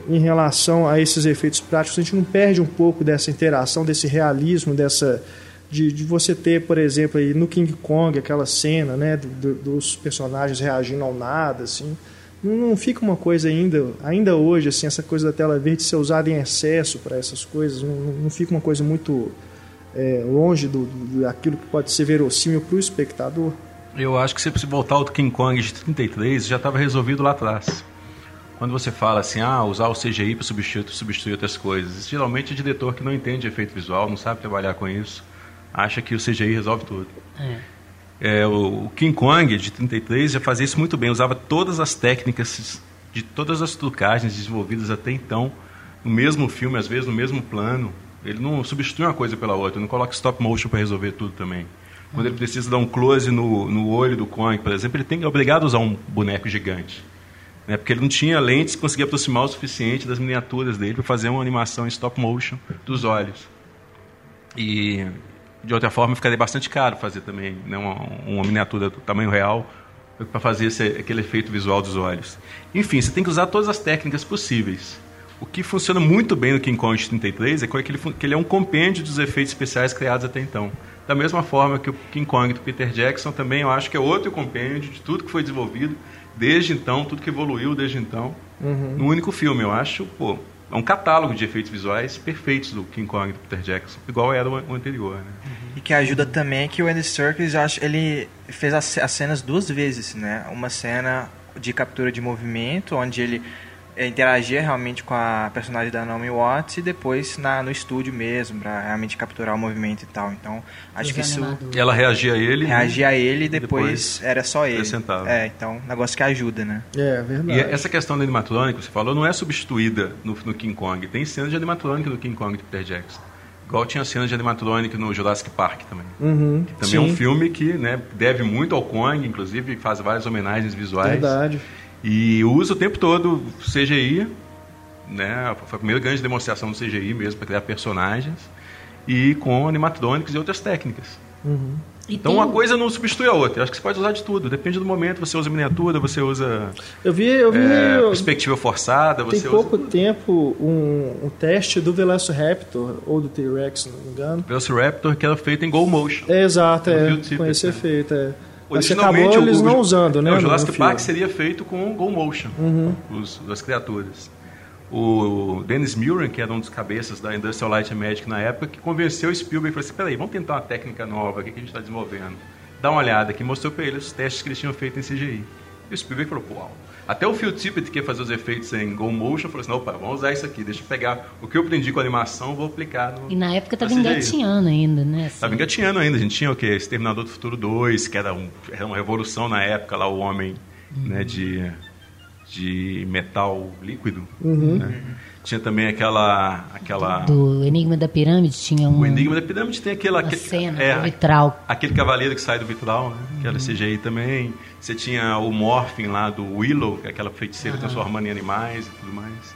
em relação a esses efeitos práticos a gente não perde um pouco dessa interação, desse realismo, dessa de, de você ter, por exemplo, aí no King Kong aquela cena, né, do, do, dos personagens reagindo ao nada, assim não fica uma coisa ainda, ainda hoje, assim, essa coisa da tela verde ser usada em excesso para essas coisas, não, não, fica uma coisa muito é, longe do, do, daquilo que pode ser verossímil para o espectador? Eu acho que se você voltar ao King Kong de 33, já estava resolvido lá atrás. Quando você fala assim, ah, usar o CGI para substituir, substituir outras coisas, geralmente o diretor que não entende efeito visual, não sabe trabalhar com isso, acha que o CGI resolve tudo. É. É, o King Kong de 33 já fazia isso muito bem, usava todas as técnicas de todas as trucagens desenvolvidas até então no mesmo filme, às vezes no mesmo plano. Ele não substitui uma coisa pela outra, não coloca stop motion para resolver tudo também. Quando ele precisa dar um close no, no olho do Kong, por exemplo, ele tem é obrigado a usar um boneco gigante. Né? Porque ele não tinha lentes que conseguia aproximar o suficiente das miniaturas dele para fazer uma animação em stop motion dos olhos. E de outra forma ficaria bastante caro fazer também né, uma, uma miniatura do tamanho real para fazer esse, aquele efeito visual dos olhos. Enfim, você tem que usar todas as técnicas possíveis. O que funciona muito bem no King Kong 33 é que ele, que ele é um compêndio dos efeitos especiais criados até então. Da mesma forma que o King Kong do Peter Jackson também eu acho que é outro compêndio de tudo que foi desenvolvido desde então, tudo que evoluiu desde então, uhum. no único filme. Eu acho, pô, é um catálogo de efeitos visuais perfeitos do King Kong do Peter Jackson, igual era o anterior. Né? E que ajuda também é que o Andy Serkis, acho, ele fez as, as cenas duas vezes, né? Uma cena de captura de movimento, onde ele é, interagia realmente com a personagem da Naomi Watts e depois na, no estúdio mesmo, para realmente capturar o movimento e tal. Então, acho Os que isso. E ela reagia a ele. Reagia a ele e depois, depois era só ele. É, então, negócio que ajuda, né? É, verdade. E essa questão do animatrônico, você falou, não é substituída no, no King Kong. Tem cenas de animatrônico no King Kong de Peter Jackson. Igual tinha cenas de animatrônico no Jurassic Park também. Uhum, que também sim. é um filme que né, deve muito ao Kong, inclusive faz várias homenagens visuais. Verdade. E usa o tempo todo CGI, né? Foi a primeira grande demonstração do CGI mesmo para criar personagens e com animatrônicos e outras técnicas. Uhum. Então uma coisa não substitui a outra. Eu acho que você pode usar de tudo. Depende do momento. Você usa miniatura, você usa. Eu vi, eu vi. É, perspectiva forçada. Tem pouco usa... tempo um, um, teste do Velociraptor ou do T-Rex, se não me engano. Velociraptor que era feito em Go Motion. É, exato, é. Com esse efeito, é. Originalmente, acabou eles o, não usando, né? O Jurassic Park seria feito com Go Motion, uhum. os, as criaturas. O Dennis Muren, que era um dos cabeças da Industrial Light and Magic na época, que convenceu o Spielberg e falou assim, peraí, vamos tentar uma técnica nova aqui que a gente está desenvolvendo. Dá uma olhada aqui, mostrou para ele os testes que eles tinham feito em CGI. E o Spielberg falou, uau, até o Phil Tippett, que ia fazer os efeitos em Go Motion, falou assim: opa, vamos usar isso aqui, deixa eu pegar o que eu aprendi com a animação, vou aplicar no. E na época estava engatinhando ainda, né? Estava assim. engatinhando ainda. A gente tinha o quê? Exterminador do Futuro 2, que era, um, era uma revolução na época lá, o homem uhum. né, de, de metal líquido. Uhum. Né? Tinha também aquela. aquela... Do Enigma da Pirâmide tinha um. O Enigma da Pirâmide tem aquela. Uma cena, é, vitral. Aquele cavaleiro que sai do vitral, né? Que era uhum. CGI também. Você tinha o Morphin lá do Willow, que é aquela feiticeira uhum. transformando em animais e tudo mais.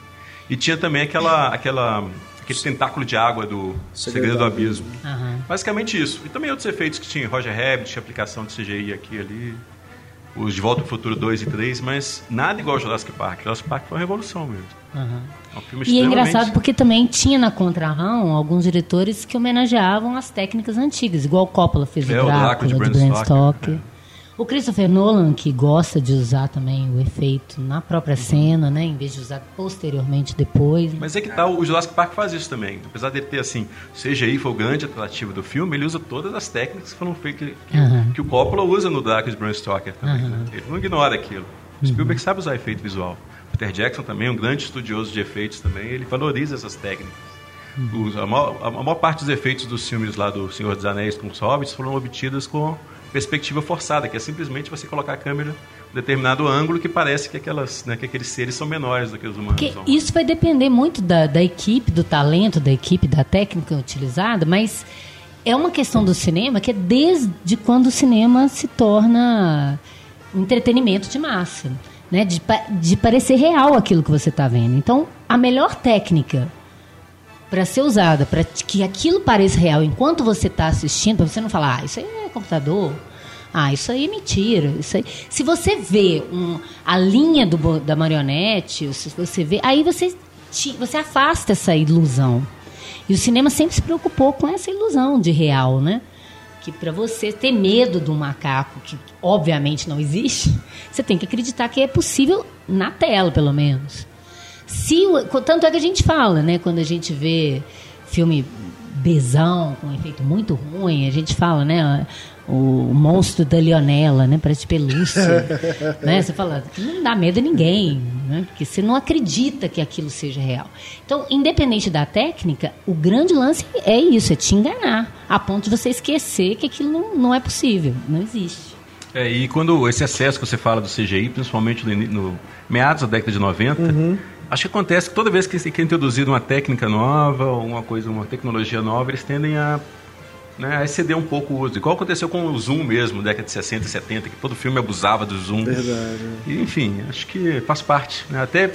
E tinha também aquela. aquela aquele tentáculo de água do Segredo, Segredo do Abismo. Uhum. Basicamente isso. E também outros efeitos que tinha. Roger Rabbit, aplicação de CGI aqui e ali os De Volta ao Futuro 2 e 3, mas nada igual ao Jurassic Park. Jurassic Park foi uma revolução mesmo. Uhum. É um filme e é engraçado porque também tinha na contramão alguns diretores que homenageavam as técnicas antigas, igual o Coppola fez é, o Drácula, de Bram Stoker. É. O Christopher Nolan, que gosta de usar também o efeito na própria cena, né? Em vez de usar posteriormente depois. Mas é que tal, tá, o Jurassic Park faz isso também. Apesar de ter, assim, CGI foi o grande atrativo do filme, ele usa todas as técnicas que foram feitas, que, uhum. que o Coppola usa no Dark de Bram Stoker também. Uhum. Né? Ele não ignora aquilo. O Spielberg uhum. sabe usar efeito visual. Peter Jackson também, um grande estudioso de efeitos também, ele valoriza essas técnicas. Uhum. Os, a, maior, a, maior, parte dos efeitos dos filmes lá do Senhor dos Anéis com os Hobbits foram obtidos com perspectiva forçada, que é simplesmente você colocar a câmera em determinado ângulo que parece que, aquelas, né, que aqueles seres são menores do que os humanos. Que isso vai depender muito da, da equipe, do talento da equipe, da técnica utilizada, mas é uma questão do cinema que é desde quando o cinema se torna entretenimento de massa, né? de, de parecer real aquilo que você está vendo. Então, a melhor técnica para ser usada, para que aquilo pareça real enquanto você está assistindo, para você não falar, ah, isso aí é computador, ah, isso aí é mentira. Isso aí... Se você vê um, a linha do, da marionete, se você vê, aí você, te, você afasta essa ilusão. E o cinema sempre se preocupou com essa ilusão de real, né? Que para você ter medo do macaco, que obviamente não existe, você tem que acreditar que é possível na tela, pelo menos. Se, tanto é que a gente fala, né? Quando a gente vê filme besão, com um efeito muito ruim, a gente fala, né? O monstro da Leonela, né? Parece pelúcia. né? Você fala, não dá medo a ninguém, né? Porque você não acredita que aquilo seja real. Então, independente da técnica, o grande lance é isso, é te enganar, a ponto de você esquecer que aquilo não, não é possível, não existe. É, e quando esse excesso que você fala do CGI, principalmente no, no meados da década de 90, uhum Acho que acontece que toda vez que é introduzido uma técnica nova, ou uma coisa, uma tecnologia nova, eles tendem a, né, a exceder um pouco o uso. Igual aconteceu com o Zoom mesmo, década de 60 e 70, que todo filme abusava do Zoom. Verdade. E, enfim, acho que faz parte. Né? Até,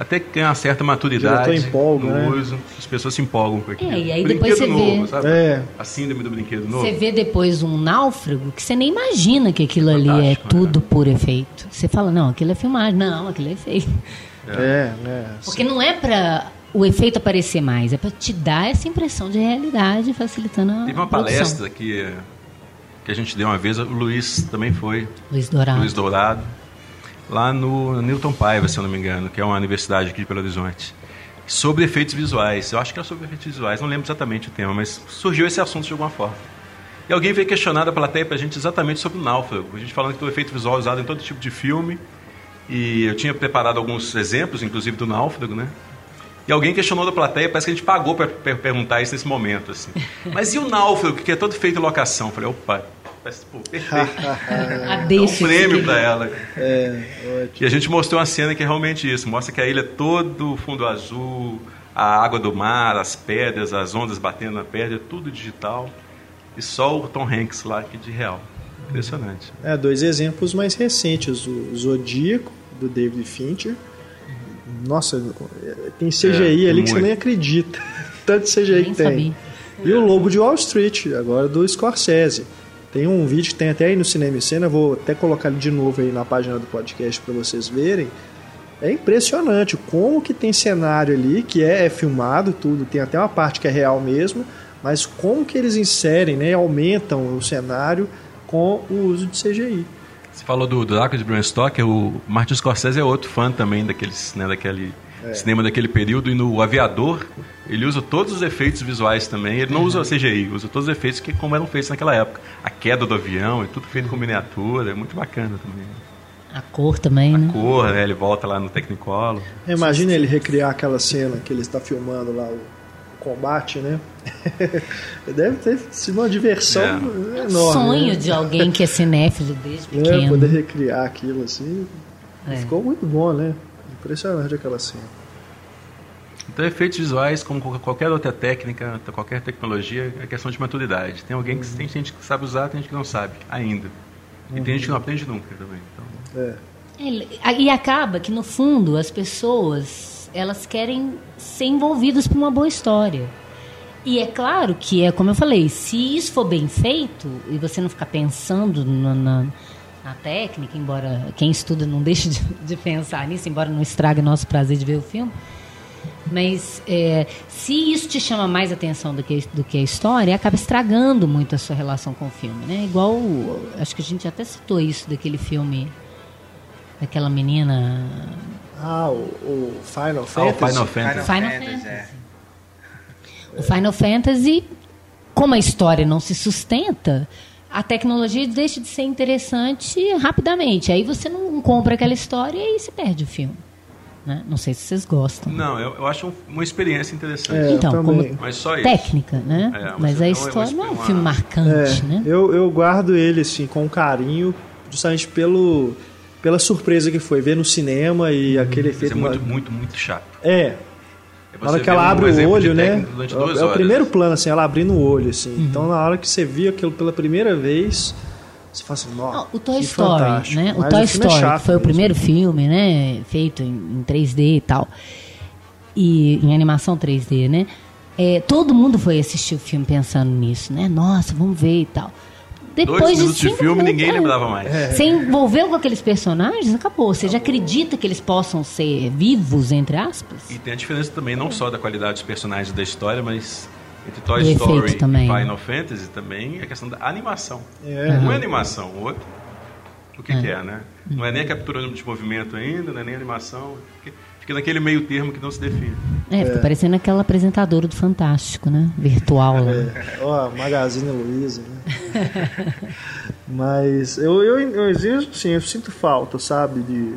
até ganhar uma certa maturidade empolga, no né? uso, as pessoas se empolgam com aquilo. É, e aí depois você novo, vê... Sabe? É. A síndrome do brinquedo novo. Você vê depois um náufrago que você nem imagina que aquilo Fantástico, ali é tudo né? por efeito. Você fala, não, aquilo é filmagem. Não, aquilo é efeito. É, né? Porque não é para o efeito aparecer mais, é para te dar essa impressão de realidade, facilitando a Teve uma produção. palestra que, que a gente deu uma vez, o Luiz também foi. Luiz Dourado. Luiz Dourado. Lá no Newton Paiva, se eu não me engano, que é uma universidade aqui de Belo Horizonte. Sobre efeitos visuais. Eu acho que é sobre efeitos visuais, não lembro exatamente o tema, mas surgiu esse assunto de alguma forma. E alguém veio questionar da plateia para a gente exatamente sobre o náufrago. A gente falando que o efeito visual é usado em todo tipo de filme e eu tinha preparado alguns exemplos, inclusive do náufrago, né? E alguém questionou da plateia, parece que a gente pagou para perguntar isso nesse momento, assim. Mas e o náufrago, que é todo feito em locação? Eu falei, opa, parece, pô, perfeito. Dá um prêmio para ela. É, e a gente mostrou uma cena que é realmente isso. Mostra que a ilha é todo fundo azul, a água do mar, as pedras, as ondas batendo na pedra, tudo digital. E só o Tom Hanks lá, que de real. Impressionante. É, dois exemplos mais recentes. O Zodíaco, do David Fincher. Nossa, tem CGI é, ali muito. que você nem acredita. Tanto CGI nem que tem. Sabia. E o Lobo de Wall Street, agora do Scorsese. Tem um vídeo que tem até aí no Cinema e Cena, vou até colocar ele de novo aí na página do podcast para vocês verem. É impressionante como que tem cenário ali que é, é, filmado tudo, tem até uma parte que é real mesmo, mas como que eles inserem, né, aumentam o cenário com o uso de CGI. Você falou do Drácula de Bram Stoker, o Martin Scorsese é outro fã também daqueles, né, daquele é. cinema daquele período, e no Aviador ele usa todos os efeitos visuais também, ele não usa CGI, usa todos os efeitos que como eram feitos naquela época. A queda do avião, é tudo feito com miniatura, é muito bacana também. A cor também, a né? A cor, né? Ele volta lá no Technicolor. Imagina ele recriar aquela cena que ele está filmando lá, o combate, né? Deve ter sido uma diversão é. enorme. Sonho né? de alguém que é cinéfilo desde é, pequeno. É, poder recriar aquilo assim. É. Ficou muito bom, né? Impressionante aquela cena. Então, efeitos visuais, como qualquer outra técnica, qualquer tecnologia, é questão de maturidade. Tem alguém que uhum. tem gente que sabe usar, tem gente que não sabe ainda. E uhum. tem gente que não aprende nunca também. Então... É. é e acaba que, no fundo, as pessoas elas querem ser envolvidas por uma boa história. E é claro que é como eu falei, se isso for bem feito e você não ficar pensando na, na, na técnica, embora quem estuda não deixe de, de, pensar nisso, embora não estrague nosso prazer de ver o filme, Mas é, se isso te chama mais atenção do que, do que a história, acaba estragando muito a sua relação com o filme, né? Igual, acho que a gente até citou isso daquele filme, daquela menina... Ah, o, o Final Fantasy? Ah, o Final Fantasy. Final Fantasy. É. O Final Fantasy, como a história não se sustenta, a tecnologia deixa de ser interessante rapidamente. Aí você não compra aquela história e se perde o filme. Né? Não sei se vocês gostam. Não, eu, eu acho uma experiência interessante. É, então, como mas só isso. técnica, né? É, mas, mas a história não é um filme marcante, é, né? Eu, eu guardo ele assim com carinho, justamente pelo pela surpresa que foi ver no cinema e hum, aquele efeito. é muito, muito, muito chato. É, na hora que ela abre o olho, né? É, é o primeiro plano, assim, ela abrindo o olho, assim. Uhum. Então, na hora que você via aquilo pela primeira vez, você fala assim, nossa, o Toy Story, né? O Toy o Story, é foi mesmo. o primeiro filme, né? Feito em, em 3D e tal. E em animação 3D, né? É, todo mundo foi assistir o filme pensando nisso, né? Nossa, vamos ver e tal. Depois Dois minutos de, de filme, ninguém lembrava mais. É. Você envolveu com aqueles personagens, acabou. Você já acredita que eles possam ser vivos, entre aspas? E tem a diferença também, não só da qualidade dos personagens da história, mas entre Toy Story e Final Fantasy também, a questão da animação. É. Um é animação, o outro. O que é, que é né? Não é nem a captura de movimento ainda, não é nem animação fica naquele meio termo que não se define. É, fica é. parecendo aquela apresentadora do Fantástico, né? Virtual. É. Ó, Magazine Luiza, né? Mas eu, eu, eu, eu, sim, eu sinto falta, sabe, de,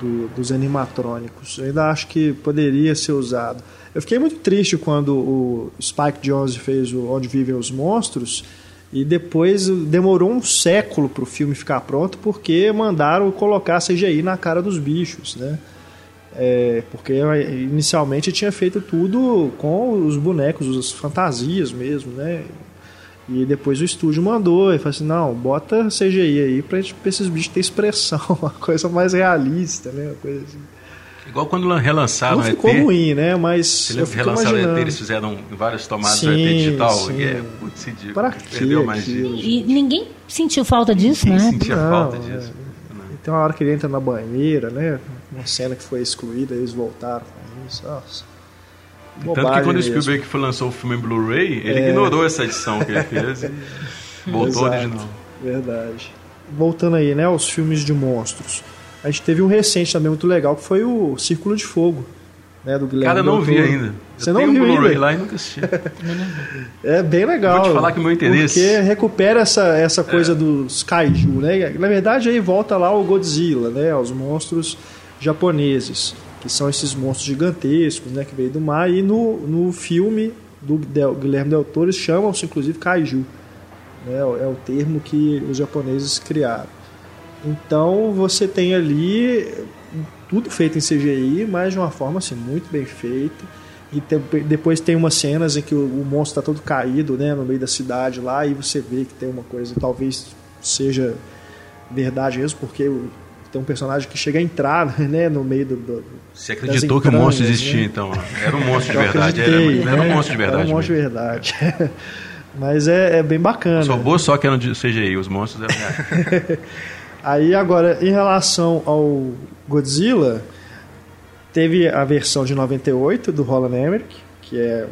do, dos animatrônicos. Eu ainda acho que poderia ser usado. Eu fiquei muito triste quando o Spike Jonze fez o Onde Vivem os Monstros e depois demorou um século para o filme ficar pronto porque mandaram colocar CGI na cara dos bichos, né? É, porque inicialmente tinha feito tudo com os bonecos, as fantasias mesmo, né? E depois o estúdio mandou e falou assim: não, bota CGI aí pra, pra esses bichos ter expressão, uma coisa mais realista, né? Uma coisa assim. Igual quando relançaram Não ficou ET, ruim, né? Mas. Eles relançaram o ET, eles fizeram várias tomadas sim, do ET digital. Sim. E é, putz, Para Perdeu mais E ninguém sentiu falta disso, ninguém né? sentia não, falta disso. É. Tem uma hora que ele entra na banheira, né? Uma cena que foi excluída, eles voltaram com isso. Nossa. Tanto que quando o Spielberg foi, lançou o filme em Blu-ray, ele é... ignorou essa edição que ele fez e voltou Exato, original. Verdade. Voltando aí, né, aos filmes de monstros. A gente teve um recente também muito legal que foi o Círculo de Fogo, né, do Guilherme Cara, não vi ainda. Você não viu um ainda? lá e nunca assisti. é bem legal. Vou te falar que o meu interesse... Porque recupera essa, essa coisa é. dos kaiju, né? Na verdade, aí volta lá o Godzilla, né? Os monstros japoneses, que são esses monstros gigantescos, né, que veio do mar, e no, no filme do Del, Guilherme Del Toro chamam-se inclusive kaiju, né, é o termo que os japoneses criaram. Então você tem ali tudo feito em CGI, mas de uma forma assim, muito bem feita. E depois tem umas cenas em que o, o monstro está todo caído né, no meio da cidade lá, e você vê que tem uma coisa, talvez seja verdade mesmo, porque tem um personagem que chega a entrar né, no meio do. do Você acreditou que o monstro existia, né? então? Era um monstro de verdade. Era, era, um monstro de verdade. Era um monstro de verdade. Mas é, é, bem bacana. Os robôs só que eram de CGI, os monstros eram. Aí agora, em relação ao Godzilla, teve a versão de 98 do Roland Emmerich, que é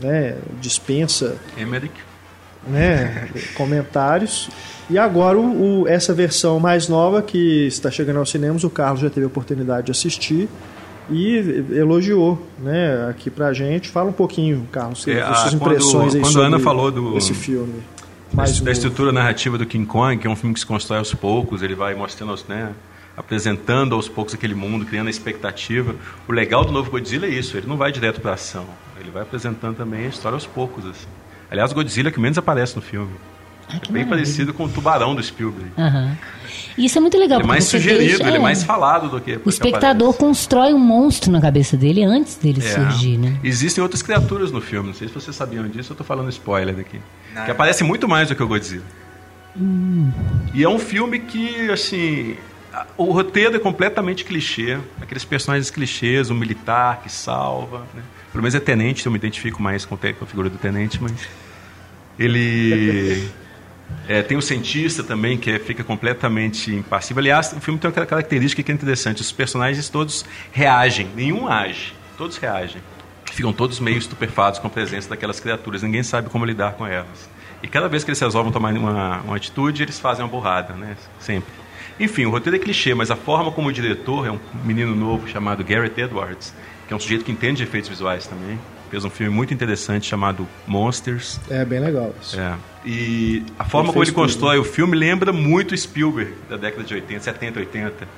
né, dispensa Emmerich. Né, comentários. E agora o, o, essa versão mais nova que está chegando aos cinemas, o Carlos já teve a oportunidade de assistir e elogiou, né, aqui pra gente. Fala um pouquinho, Carlos, é, suas impressões quando, aí quando a Ana falou do esse filme. Mais da estrutura narrativa do King Kong, que é um filme que se constrói aos poucos, ele vai mostrando, né, apresentando aos poucos aquele mundo, criando a expectativa. O legal do novo Godzilla é isso, ele não vai direto para ação, ele vai apresentando também a história aos poucos. Assim. Aliás, o Godzilla é que menos aparece no filme. Ah, é bem maravilha. parecido com o Tubarão do Spielberg. Uhum. Isso é muito legal. Ele é mais sugerido, deixa, ele é, é mais falado do que. O espectador constrói um monstro na cabeça dele antes dele é. surgir, né? Existem outras criaturas no filme, não sei se vocês sabiam disso, eu estou falando spoiler daqui. Não. Que aparece muito mais do que o Godzilla. Hum. E é um filme que, assim. O roteiro é completamente clichê, aqueles personagens clichês, o militar que salva, né? Pelo menos é tenente, eu me identifico mais com a figura do tenente, mas ele É, tem o cientista também, que é, fica completamente impassível. Aliás, o filme tem uma característica que é interessante: os personagens todos reagem, nenhum age. todos reagem. Ficam todos meio estupefatos com a presença daquelas criaturas. Ninguém sabe como lidar com elas. E cada vez que eles resolvem tomar uma, uma atitude, eles fazem uma burrada, né? Sempre. Enfim, o roteiro é clichê, mas a forma como o diretor é um menino novo chamado Garrett Edwards, que é um sujeito que entende de efeitos visuais também. Fez um filme muito interessante chamado Monsters. É, bem legal isso. É. E a forma ele como ele constrói tudo. o filme lembra muito Spielberg, da década de 80, 70, 80.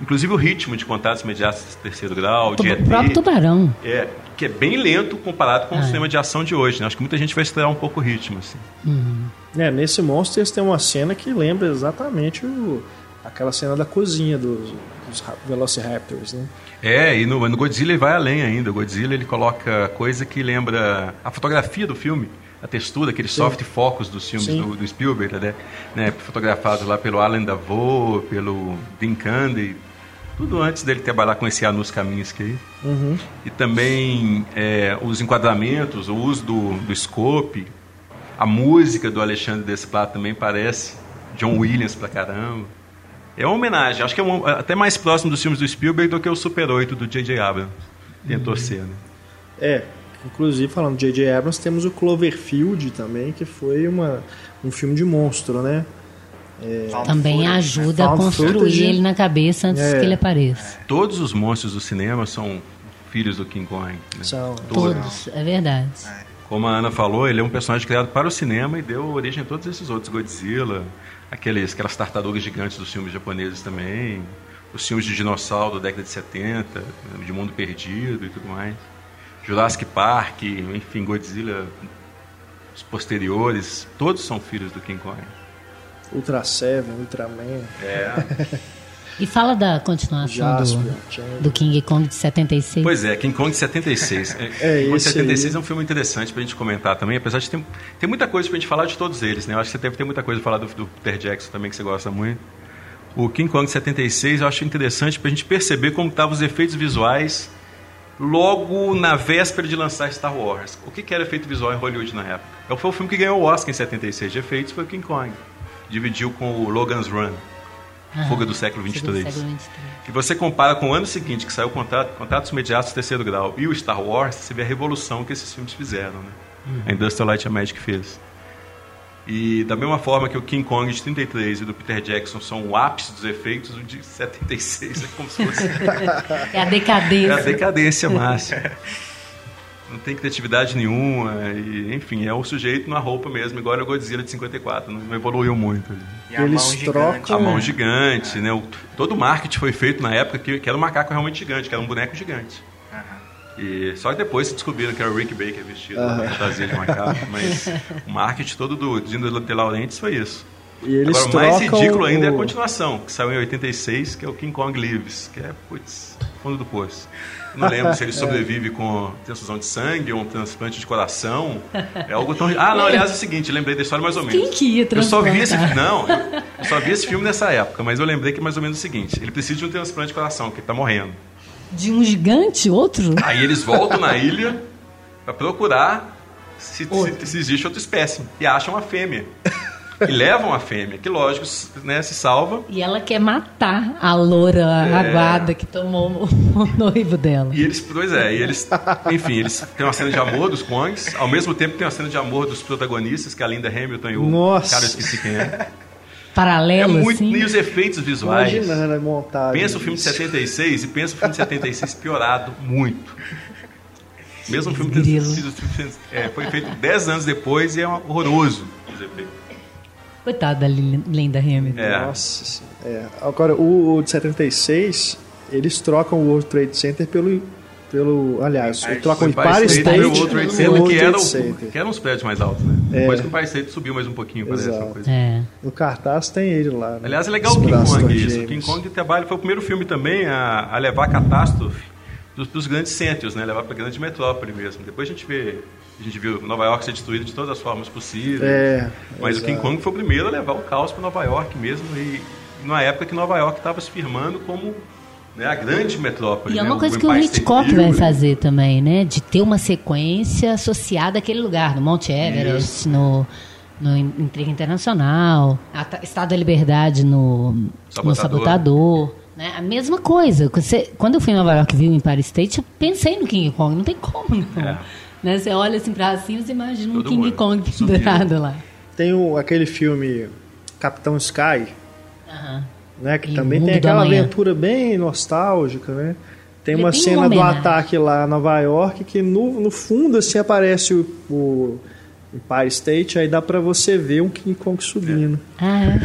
Inclusive o ritmo de contatos imediatos de terceiro grau. O próprio Tubarão. É, que é bem lento comparado com ah, o cinema de ação de hoje. Né? Acho que muita gente vai estranhar um pouco o ritmo. Assim. Uhum. É, nesse Monsters tem uma cena que lembra exatamente o, aquela cena da cozinha dos, dos Velociraptors, né? É, e no, no Godzilla ele vai além ainda. O Godzilla ele coloca coisa que lembra a fotografia do filme a textura, aqueles Sim. soft focus dos filmes do, do, Spielberg, né? né? Fotografados lá pelo Alan Davos, pelo Dean Candy, tudo antes dele trabalhar com esse Anus Kaminski aí. Uhum. E também é, os enquadramentos, o uso do, do scope, a música do Alexandre Desplat também parece John Williams pra caramba. É uma homenagem, acho que é um, até mais próximo dos filmes do Spielberg do que o Super 8 do J.J. Abrams. Tentou uhum. ser, né? É, inclusive falando de J.J. Abrams, temos o Cloverfield também, que foi uma, um filme de monstro, né? É, Também ajuda a construir ele na cabeça antes é. que ele apareça. Todos os monstros do cinema são filhos do King Kong. Né? São. Todos, é verdade. Como a Ana falou, ele é um personagem criado para o cinema e deu origem a todos esses outros. Godzilla, aqueles, aquelas tartarugas gigantes dos filmes japoneses também, os filmes de dinossauro da década de 70, de Mundo Perdido e tudo mais. Jurassic Park, enfim, Godzilla, os posteriores, todos são filhos do King Kong. Ultra Seven, Ultraman. É. E fala da continuação do, do, King Kong de 76. Pois é, King Kong de 76. é, King Kong de 76 aí. é um filme interessante pra gente comentar também, apesar de ter, ter muita coisa pra gente falar de todos eles, né? Eu acho que você deve ter muita coisa pra falar do, do Peter Jackson também, que você gosta muito. O King Kong de 76 eu acho interessante pra gente perceber como estavam os efeitos visuais logo na véspera de lançar Star Wars. O que, que era efeito visual em Hollywood na época? Foi o filme que ganhou o Oscar em 76 de efeitos, foi o King Kong dividiu com o Logan's Run, Fuga do século 23. E você compara com o ano seguinte, que saiu Contato, Contatos Imediatos Terceiro Grau, e o Star Wars, você vê a revolução que esses filmes fizeram, né? Uhum. A Industrial Light and Magic fez. E da mesma forma que o King Kong de 33 e do Peter Jackson são o ápice dos efeitos, o de 76 é como se fosse... é a decadência. É a decadência máxima. não tem criatividade nenhuma, e, enfim, é o sujeito na roupa mesmo, igual o Godzilla de 54, não evoluiu muito. E Eles a trocam a mão gigante, é. né? O, todo o marketing foi feito na época que, que, era um macaco realmente gigante, que era um boneco gigante. E só que depois se descobriram que era o Rick Baker vestido uhum. na fantasia de macaco, mas o marketing todo do Dino de Laurentiis foi isso. E eles Agora, o mais ridículo ainda o... é a continuação, que saiu em 86, que é o King Kong Lives, que é, putz, fundo do poço. Não lembro se ele sobrevive com transfusão de sangue ou um transplante de coração. É algo tão. Ah, não, aliás, é o seguinte, lembrei da história mais ou menos. Quem que ia Eu só vi esse Não, eu só vi esse filme nessa época, mas eu lembrei que é mais ou menos o seguinte: ele precisa de um transplante de coração, que ele tá morrendo. De um gigante, outro? Aí eles voltam na ilha para procurar se, se, se, existe outra espécie. E acham uma fêmea e levam a fêmea, que lógico, né, se salva. E ela quer matar a loura é... aguada que tomou o noivo dela. E eles, pois é, e eles, enfim, eles têm uma cena de amor dos Kongs, ao mesmo tempo tem uma cena de amor dos protagonistas, que é a Linda Hamilton e o Nossa. cara, eu esqueci quem é. Paralelo, é muito, assim. E os efeitos visuais. Imaginando a montagem. Pensa o filme de 76 e pensa o filme de 76 piorado muito. Mesmo o filme sido, é, foi feito 10 anos depois e é horroroso os efeitos. Coitada da Linda Hamilton. É. Nossa é. Agora, o, o de 76, eles trocam o World Trade Center pelo pelo, aliás, Empire, trocam o Empire State pelo World Trade Center, que, era o, que eram os prédios mais altos, né? É. Depois que o Empire State subiu mais um pouquinho, parece uma coisa. É. No cartaz tem ele lá. Né? Aliás, é legal o King Kong isso. O King Kong trabalha, foi o primeiro filme também a, a levar a catástrofe dos, dos grandes centros, né? Levar para a grande metrópole mesmo. Depois a gente vê a gente viu Nova York ser destruída de todas as formas possíveis. É, mas exato. o King Kong foi o primeiro a levar o caos para Nova York mesmo. E, e numa época que Nova York estava se firmando como né, a grande metrópole. E é né, uma coisa que o Hitchcock vai fazer também, né? De ter uma sequência associada àquele lugar, no Monte Everest, Isso. no no Intriga Internacional, Estado da Liberdade no Sabotador. no Sabotador. Né? A mesma coisa. Você, quando eu fui em Nova York e vi o Empire State, eu pensei no King Kong. Não tem como, não. É. Né? Você olha assim pra cima e imagina Todo um King mundo. Kong pendurado lá. Tem o, aquele filme Capitão Sky, né? que e também tem aquela aventura bem nostálgica, né? Tem uma cena do ataque lá em Nova York que no, no fundo assim aparece o, o Empire State, aí dá para você ver um King Kong subindo. Ah, é.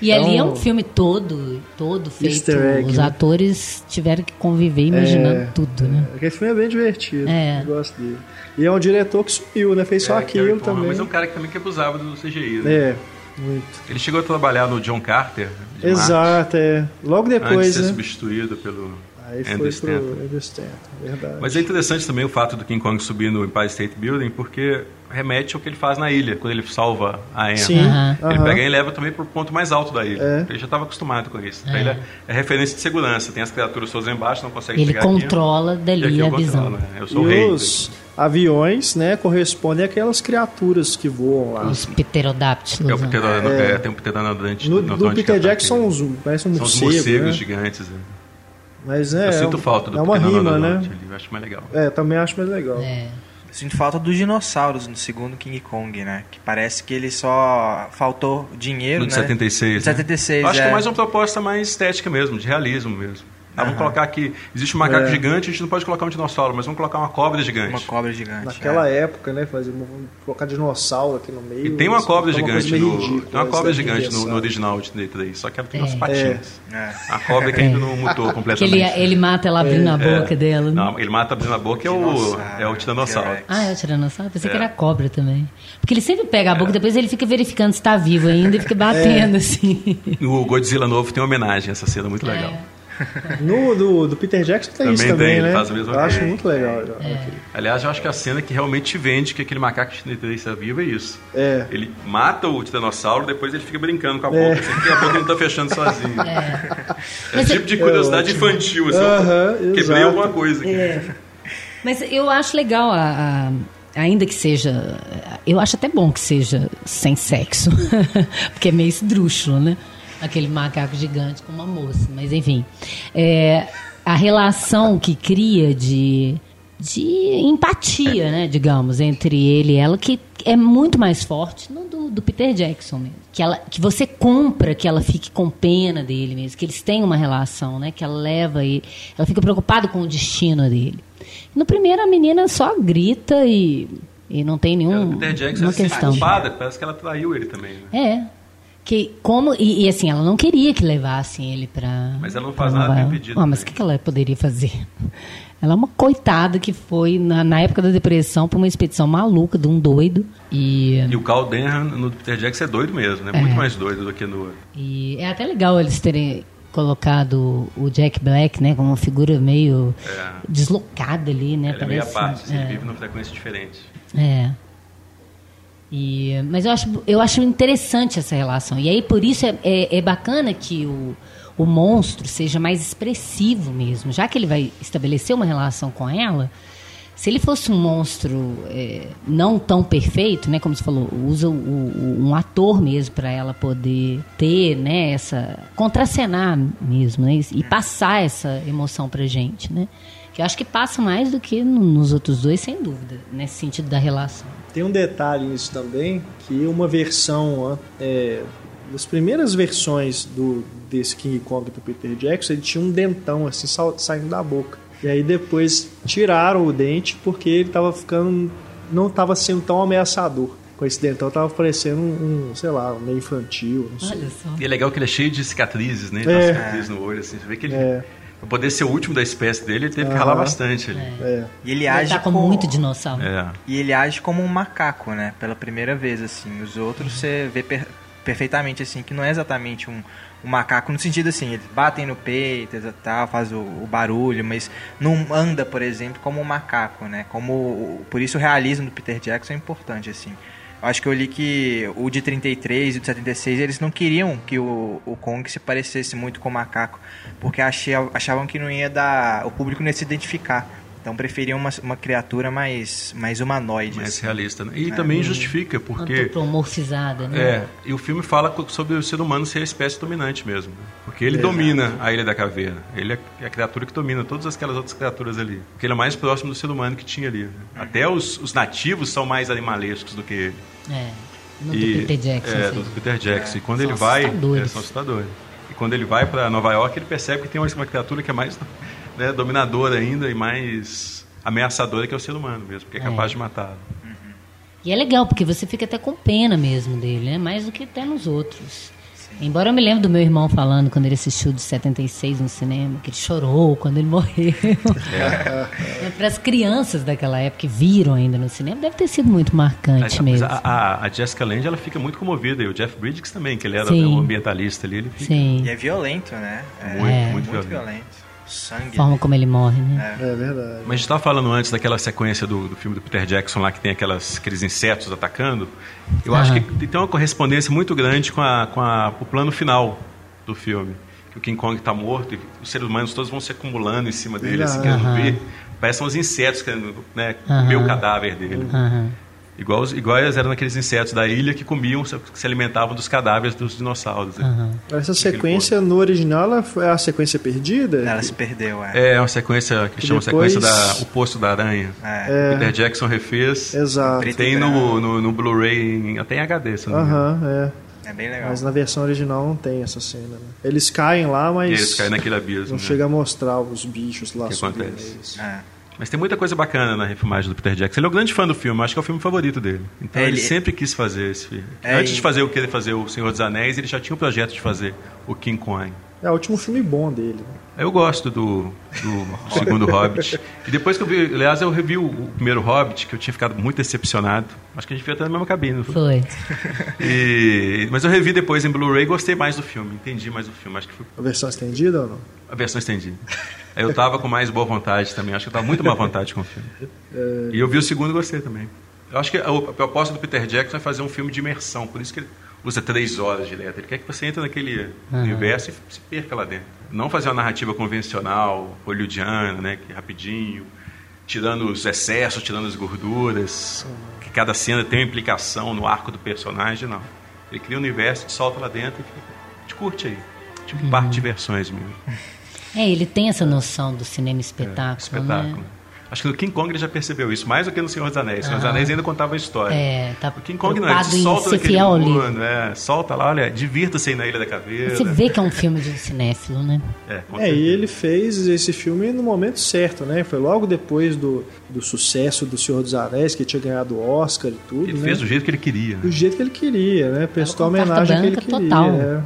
E então, ali é um filme todo, todo feito. Egg, Os né? atores tiveram que conviver imaginando é, tudo, né? É, aquele filme é bem divertido. É. Eu gosto dele. E é um diretor que subiu, né? Fez é, só aquilo também. Mas é um cara que também que abusava do CGI, né? É, muito. Ele chegou a trabalhar no John Carter. Exato, é. Logo depois, Antes de ser né? substituído pelo Aí foi pro Andrew Stanton, verdade. Mas é interessante também o fato do King Kong subir no Empire State Building, porque remete ao que ele faz na ilha, quando ele salva a Anne. Sim. Uhum. Ele pega e leva também para o ponto mais alto da ilha. É. Ele já estava acostumado com isso. É. Ele é, é, referência de segurança. Tem as criaturas todas embaixo, não consegue ele pegar Ele controla aqui, dali a visão. Né? Eu sou e o rei. Os aviões, né, correspondem àquelas criaturas que voam lá. Os pterodáptilos. É, o pterodano, é. é, tem um pterodonante. No, no, no Peter Jackson, parece um morcego. São os morcegos né? gigantes. Né? Mas é. Eu sinto falta do É uma rima, né? Ali, eu acho mais legal. É, também acho mais legal. É. Sinto falta dos dinossauros no segundo King Kong, né? Que parece que ele só faltou dinheiro, no né? 76. No 76, né? Acho é. que é mais uma proposta mais estética mesmo, de realismo mesmo. Ah, vamos colocar aqui. Existe um macaco é. gigante, a gente não pode colocar um dinossauro, mas vamos colocar uma cobra gigante. Uma cobra gigante. Naquela é. época, né? Fazer, vamos colocar dinossauro aqui no meio. E tem uma cobra gigante no. Ridícula, tem uma cobra gigante no, no, original de 3, só que ela tem é. umas patinhas. É. A cobra que ainda não mutou completamente. Que ele, ele mata ela abrindo a é. boca dela. Né? Não, ele mata abrindo a boca é o, é o tiranossauro. Ah, é o tiranossauro? Pensei que era a cobra também. Porque ele sempre pega a boca e depois ele fica verificando se está vivo ainda e fica batendo assim. O Godzilla novo tem uma homenagem a essa cena muito legal. No do, do Peter Jackson tem também isso também, tem, né? Faz a mesma eu acho muito legal. É. Aliás, eu acho que a cena que realmente vende que aquele macaco está vivo é isso. É. Ele mata o tiranossauro, depois ele fica brincando com a boca, é. assim, porque a boca não está fechando sozinho. É, é tipo de curiosidade infantil, assim. Uh -huh, quebrei alguma coisa aqui. É. Mas eu acho legal a, a ainda que seja. Eu acho até bom que seja sem sexo. porque é meio esdrúxulo, né? Aquele macaco gigante com uma moça. Mas enfim, é, a relação que cria de de empatia, né, digamos, entre ele e ela, que é muito mais forte no do, do, Peter Jackson mesmo. Que, ela, que você compra que ela fique com pena dele mesmo, que eles têm uma relação, né, que ela leva e ela fica preocupada com o destino dele. No primeiro a menina só grita e, e não tem nenhum. O Peter Jackson é questão. culpada, parece que ela traiu ele também. Né? É. Que, como, e, e, assim, ela não queria que levassem ele para. Mas ela não faz nada impedido. Ah, mas o que, que ela poderia fazer? Ela é uma coitada que foi, na, na época da depressão, para uma expedição maluca de um doido. E, e o Carl Denham no Peter Jackson é doido mesmo, né? É. Muito mais doido do que no. E é até legal eles terem colocado o Jack Black, né, como uma figura meio é. deslocada ali, né? Ele Parece, é meio à parte, é. ele vive numa frequência diferente. É. E, mas eu acho, eu acho interessante essa relação. E aí, por isso, é, é, é, bacana que o, o monstro seja mais expressivo mesmo. Já que ele vai estabelecer uma relação com ela, se ele fosse um monstro é, não tão perfeito, né, como você falou, usa o, o, um ator mesmo para ela poder ter, né, essa contracenar mesmo, né, e passar essa emoção para gente, né? Que eu acho que passa mais do que nos outros dois, sem dúvida, nesse sentido da relação. Tem um detalhe nisso também, que uma versão, é, das primeiras versões do, desse King Kong do Peter Jackson, ele tinha um dentão assim saindo da boca. E aí depois tiraram o dente porque ele estava ficando. não estava sendo tão ameaçador com esse dentão tava parecendo um, um, sei lá, um meio infantil, não sei. E é legal que ele é cheio de cicatrizes, né? É. cicatrizes no olho, assim. Você vê que ele, é. Pra poder ser o último da espécie dele, ele teve que ralar bastante ali. É. é. E ele, ele age tá como muito dinossauro. É. E ele age como um macaco, né? Pela primeira vez, assim. Os outros você vê per perfeitamente, assim, que não é exatamente um, um macaco no sentido assim, eles batem no peito e tal, faz o, o, barulho, mas não anda, por exemplo, como um macaco, né? Como por isso o realismo do Peter Jackson é importante assim. Acho que eu li que o de 33 e o de 76 eles não queriam que o, o Kong se parecesse muito com o macaco, porque achavam que não ia dar. O público não ia se identificar Então preferiam uma, uma criatura mais, mais humanoide. Mais assim. realista. Né? E é. também justifica, porque... Antropomorfizada, né? É, e o filme fala sobre o ser humano ser a espécie dominante mesmo. Né? Porque ele Exato. domina a Ilha da Caveira. Ele é a criatura que domina todas aquelas outras criaturas ali. Porque ele é mais próximo do ser humano que tinha ali. Né? Até os, os nativos são mais animalescos do que ele. É. No e, do Peter Jackson. É, do Peter Jackson. É. E quando são ele vai. É, são assustadores. Quando ele vai para Nova York, ele percebe que tem uma, criatura que é mais né, dominadora ainda e mais ameaçadora que é o ser humano mesmo, porque é, é. capaz de matá-lo. E é legal, porque você fica até com pena mesmo dele, né? Mais do que até nos outros. Embora eu me lembre do meu irmão falando quando ele assistiu de 76 no cinema, que ele chorou quando ele morreu. É. Para as crianças daquela época que viram ainda no cinema, deve ter sido muito marcante mesmo. A, a, a, Jessica Lange ela fica muito comovida, e o Jeff Bridges também, que ele era um ambientalista ali. Ele fica... Sim. E é violento, né? É, muito, é. muito, muito violento. violento sangue. A forma como ele morre, né? É, é verdade. Mas a gente estava falando antes daquela sequência do, do, filme do Peter Jackson lá que tem aquelas, aqueles insetos atacando. Eu acho que tem uma correspondência muito grande com, a, com a, o plano final do filme. Que o King Kong está morto e os seres humanos todos vão se acumulando em cima dele, assim, querendo ver. Parecem uns insetos querendo né, comer o cadáver dele. Igual, igual eram aqueles insetos da ilha que comiam, que se alimentavam dos cadáveres dos dinossauros. Uhum. Essa sequência no original é a sequência perdida? Ela se perdeu, é. É uma sequência que chama depois... sequência da O Poço da Aranha. É. Peter Jackson refez. Exato. Tem no, no, no Blu-ray, até em HD, se não Aham, é. É bem legal. Mas na versão original não tem essa cena. Né? Eles caem lá, mas. eles caem naquele abismo. Não né? chega a mostrar os bichos lá. O que acontece? É. Mas tem muita coisa bacana na refilmagem do Peter Jackson. Ele é um grande fã do filme, acho que é o filme favorito dele. Então é, ele, ele, sempre quis fazer esse filme. É, Antes de fazer o que ele fazer o Senhor dos Anéis, ele já tinha o projeto de fazer o King Kong. É o último filme bom dele. Eu gosto do, do segundo Hobbit. E depois que eu vi, aliás, eu revi o, o, primeiro Hobbit, que eu tinha ficado muito decepcionado. Acho que a gente viu até na mesma cabine, não foi? Foi. E, mas eu revi depois em Blu-ray e gostei mais do filme, entendi mais o filme. Acho que foi... A versão estendida ou não? A versão estendida. Eu tava com mais boa vontade também, acho que eu tava muito má vontade com o filme. E eu vi o segundo e gostei também. Eu acho que a, a proposta do Peter Jackson é fazer um filme de imersão, por isso que ele usa três horas direto. Ele quer que você entre naquele uhum. universo e se perca lá dentro. Não fazer uma narrativa convencional, hollywoodiana, né, que é rapidinho, tirando os excessos, tirando as gorduras, que cada cena tem uma implicação no arco do personagem, não. Ele cria um universo, te solta lá dentro e te curte aí. Tipo, uhum. parte de versões mesmo. É, ele tem essa noção do cinema espetáculo. É, espetáculo. Né? Acho que no King Kong ele já percebeu isso, mais do que no Senhor dos Anéis. O Senhor dos Anéis ainda contava a história. É, tá o King Kong não, ele solta daquele mundo, é, solta lá, olha, divirta-se aí na Ilha da Caveira. Você vê que é um filme de um cinéfilo, né? É, é e ele fez esse filme no momento certo, né? Foi logo depois do, do sucesso do Senhor dos Anéis, que tinha ganhado o Oscar e tudo, Ele né? fez do jeito que ele queria. Né? Do jeito que ele queria, né? Prestou a homenagem que ele queria. Total. É.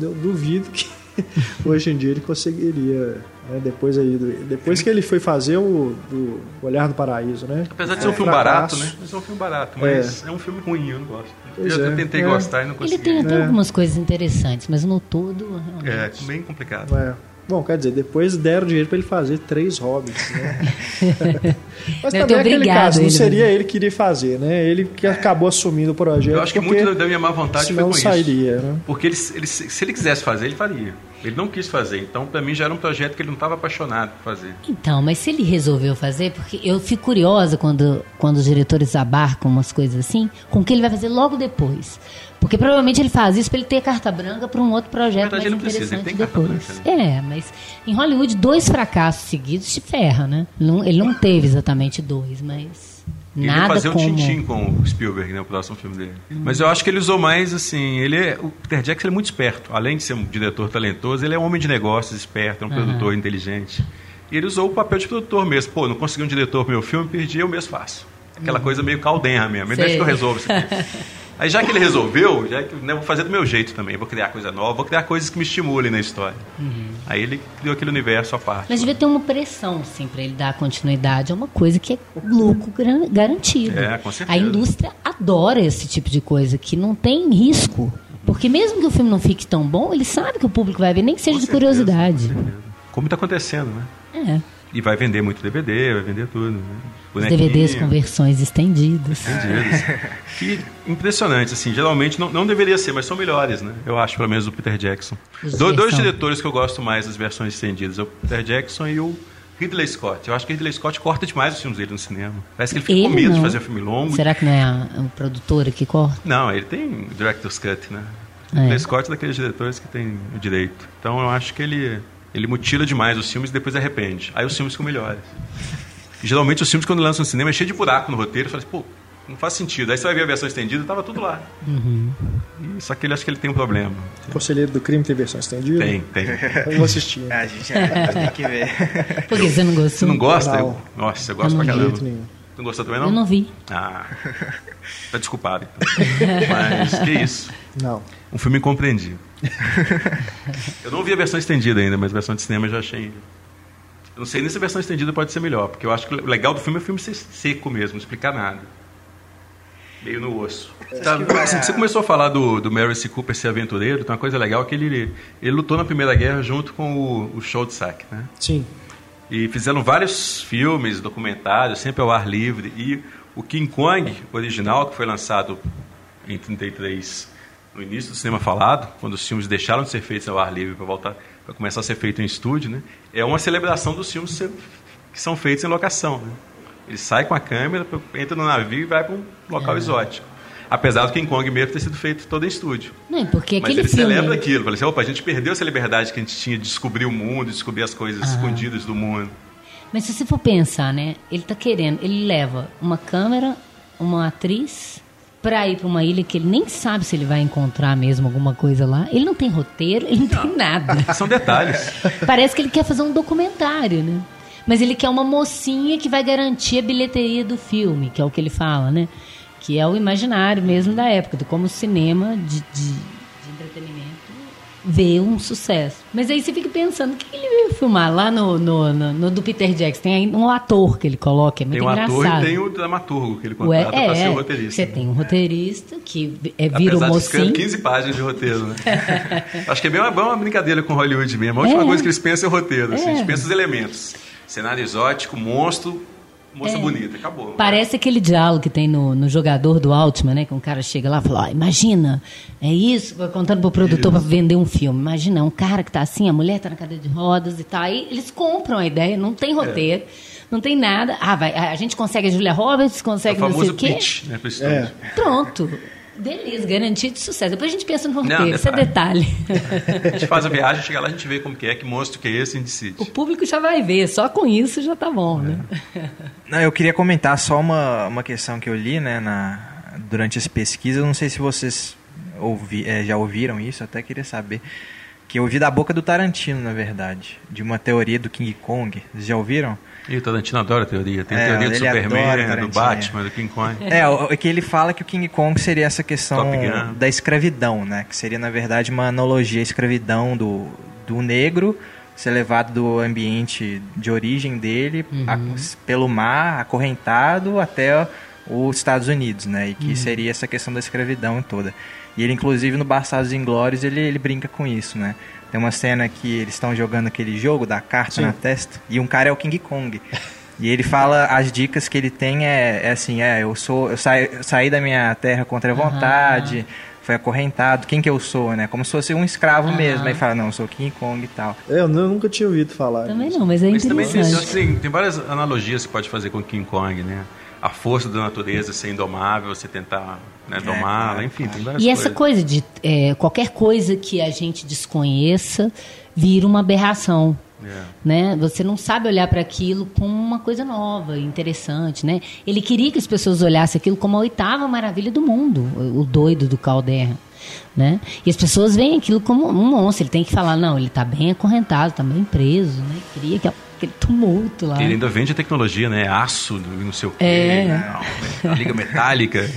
Eu duvido que hoje em dia ele conseguiria né? Depois, aí, depois que ele foi fazer o do Olhar do Paraíso, né? Apesar de ser um filme barato, né? É um filme barato, mas é, é um filme ruim, eu não gosto. Pois eu é. tentei é. gostar e não consegui. Ele tem até algumas coisas interessantes, mas no todo, realmente... É, bem complicado. É. Bom, quer dizer, depois deram dinheiro para ele fazer três hobbits, né? Mas não, também é aquele caso, não seria ele que iria fazer, né? Ele que acabou assumindo o projeto. Eu acho que muito da minha má vontade foi com sairia, isso. Né? Porque ele, ele, se ele quisesse fazer, ele faria. Ele não quis fazer. Então, para mim, já era um projeto que ele não estava apaixonado por fazer. Então, mas se ele resolveu fazer, porque eu fico curiosa quando, quando os diretores abarcam umas coisas assim, com o que ele vai fazer logo depois. Porque provavelmente ele faz isso para ele ter carta branca para um outro projeto mais ele interessante precisa, ele depois. Branca, né? É, mas em Hollywood dois fracassos seguidos te ferra, né? Ele não teve exatamente dois, mas ele nada fazer como... o Tintin com o Spielberg, né, o próximo filme dele. Hum. Mas eu acho que ele usou mais assim, ele é, o Peter Jackson é muito esperto. Além de ser um diretor talentoso, ele é um homem de negócios, esperto, é um uhum. produtor inteligente. E ele usou o papel de produtor mesmo. Pô, não consegui um diretor pro meu filme, perdi, eu mesmo faço. Aquela uhum. coisa meio caldenha mesmo. Deixa que eu resolvo isso aqui. Aí já que ele resolveu, já que né, vou fazer do meu jeito também, vou criar coisa nova, vou criar coisas que me estimulem na história. Uhum. Aí ele criou aquele universo à parte. Mas devia ter uma pressão, assim, para ele dar continuidade. É uma coisa que é lucro garantido. É, com certeza. A indústria adora esse tipo de coisa, que não tem risco. Porque mesmo que o filme não fique tão bom, ele sabe que o público vai ver, nem que seja com de certeza, curiosidade. Como está acontecendo, né? É. E vai vender muito DVD, vai vender tudo. Né? Os DVDs com versões estendidas. Estendidas. que impressionante, assim. Geralmente não, não deveria ser, mas são melhores, né? Eu acho, pelo menos, o Peter Jackson. Do, dois diretores que eu gosto mais das versões estendidas. É o Peter Jackson e o Ridley Scott. Eu acho que Ridley Scott corta demais os filmes dele no cinema. Parece que ele fica ele com medo não. de fazer um filme longo. Será que não é a, a produtora que corta? Não, ele tem Director's Cut, né? É. Ridley Scott é daqueles diretores que tem o direito. Então eu acho que ele, ele mutila demais os filmes e depois arrepende. Aí os filmes ficam melhores. Geralmente os filmes quando lançam no cinema é cheio de buraco no roteiro. Fala assim, pô, não faz sentido. Aí você vai ver a versão estendida, tava tudo lá. Uhum. E, só que ele acha que ele tem um problema. O Conselheiro do Crime tem versão estendida? Tem, tem. Eu vou assistir. É, a gente tem que ver. Por que você não gostou? Você não gosta? Eu, nossa, eu gosto eu pra caramba. Nenhum. Não gostou também, não? Eu não vi. Ah, tá desculpado, então. Mas, que isso? Não. Um filme incompreendido. eu não vi a versão estendida ainda, mas a versão de cinema eu já achei... Eu não sei nem se a versão estendida pode ser melhor, porque eu acho que o legal do filme é o filme ser seco mesmo, não explicar nada meio no osso. Tá, assim, você começou a falar do, do Mary C. Cooper ser aventureiro, então uma coisa legal é que ele, ele lutou na Primeira Guerra junto com o, o Schultzak, né? Sim. E fizeram vários filmes, documentários, sempre ao ar livre. E o King Kong original, que foi lançado em 33, no início do cinema falado, quando os filmes deixaram de ser feitos ao ar livre para voltar para começar a ser feito em estúdio, né? É uma celebração dos filmes que são feitos em locação, né? Ele sai com a câmera, entra no navio e vai para um local é. exótico. Apesar do King Kong mesmo ter sido feito todo em estúdio. Não, porque Mas ele filme... celebra aquilo. Fala assim, opa, a gente perdeu essa liberdade que a gente tinha de descobrir o mundo, de descobrir as coisas ah. escondidas do mundo. Mas se você for pensar, né? Ele está querendo, ele leva uma câmera, uma atriz, para ir para uma ilha que ele nem sabe se ele vai encontrar mesmo alguma coisa lá. Ele não tem roteiro, ele não, não. tem nada. São detalhes. Parece que ele quer fazer um documentário, né? Mas ele quer uma mocinha que vai garantir a bilheteria do filme, que é o que ele fala, né? Que é o imaginário mesmo da época, de como o cinema de, de, de entretenimento vê um sucesso. Mas aí você fica pensando, o que ele veio filmar lá no, no, no, no do Peter Jackson? Tem um ator que ele coloca, é muito tem um engraçado. ator e tem o dramaturgo que ele contrata é, para ser o roteirista. Você tem um roteirista que é, vira o mocinho. De 15 páginas de roteiro, né? Acho que é bem uma, uma brincadeira com Hollywood mesmo. A última é. coisa que eles pensam é o roteiro, assim, eles é. pensam os elementos. Cenário exótico, monstro, moça é. bonita, acabou. Parece né? aquele diálogo que tem no, no jogador do Altman, né? Que um cara chega lá e fala, oh, imagina, é isso, contando pro produtor para vender um filme. Imagina, um cara que tá assim, a mulher tá na cadeira de rodas e tal. Aí eles compram a ideia, não tem roteiro. É. Não tem nada. Ah, vai, a gente consegue a Julia Roberts, consegue é o não sei o quê. Pitch, né, é. Pronto. Beleza, garantido de sucesso. Depois a gente pensa no roteiro, isso é detalhe. A gente faz a viagem, chega lá, a gente vê como que é, que monstro que é esse e decide. O público já vai ver, só com isso já tá bom, né? é. né? Não, eu queria comentar só uma, uma questão que eu li, né, na, durante essa pesquisa. Eu não sei se vocês ouvi, é, já ouviram isso, até queria saber. Que eu ouvi da boca do Tarantino, na verdade, de uma teoria do King Kong. Vocês já ouviram? E o Tarantino adora teoria. Tem é, teoria do Superman, do Batman, do King Kong. É, o, é que ele fala que o King Kong seria essa questão da escravidão, né? Que seria, na verdade, uma analogia à escravidão do, do negro ser levado do ambiente de origem dele uhum. a, pelo mar, acorrentado até os Estados Unidos, né? E que uhum. seria essa questão da escravidão toda. E ele, inclusive, no Bastardos Inglórios, ele, ele brinca com isso, né? Tem uma cena que eles estão jogando aquele jogo da carta Sim. na testa e um cara é o King Kong. E ele fala as dicas que ele tem é, é assim, é, eu sou, eu saí, eu saí da minha terra contra a vontade, uhum. foi acorrentado, quem que eu sou, né? Como se fosse um escravo uhum. mesmo. Aí fala, não, eu sou King Kong e tal. É, eu nunca tinha ouvido falar. Também disso. não, mas é mas interessante. Também tem, tem, tem várias analogias que pode fazer com King Kong, né? A força da natureza ser indomável, você tentar né, é, domá-la, enfim, tem várias E coisas. essa coisa de é, qualquer coisa que a gente desconheça vira uma aberração. É. Né? Você não sabe olhar para aquilo como uma coisa nova, interessante. Né? Ele queria que as pessoas olhassem aquilo como a oitava maravilha do mundo, o doido do Calderra. Né? E as pessoas veem aquilo como um monstro. Ele tem que falar, não, ele está bem acorrentado, está bem preso. Né? Queria que aquele tumulto lá. Ele ainda vende a tecnologia, né? Aço, não sei o quê, é. né? liga metálica.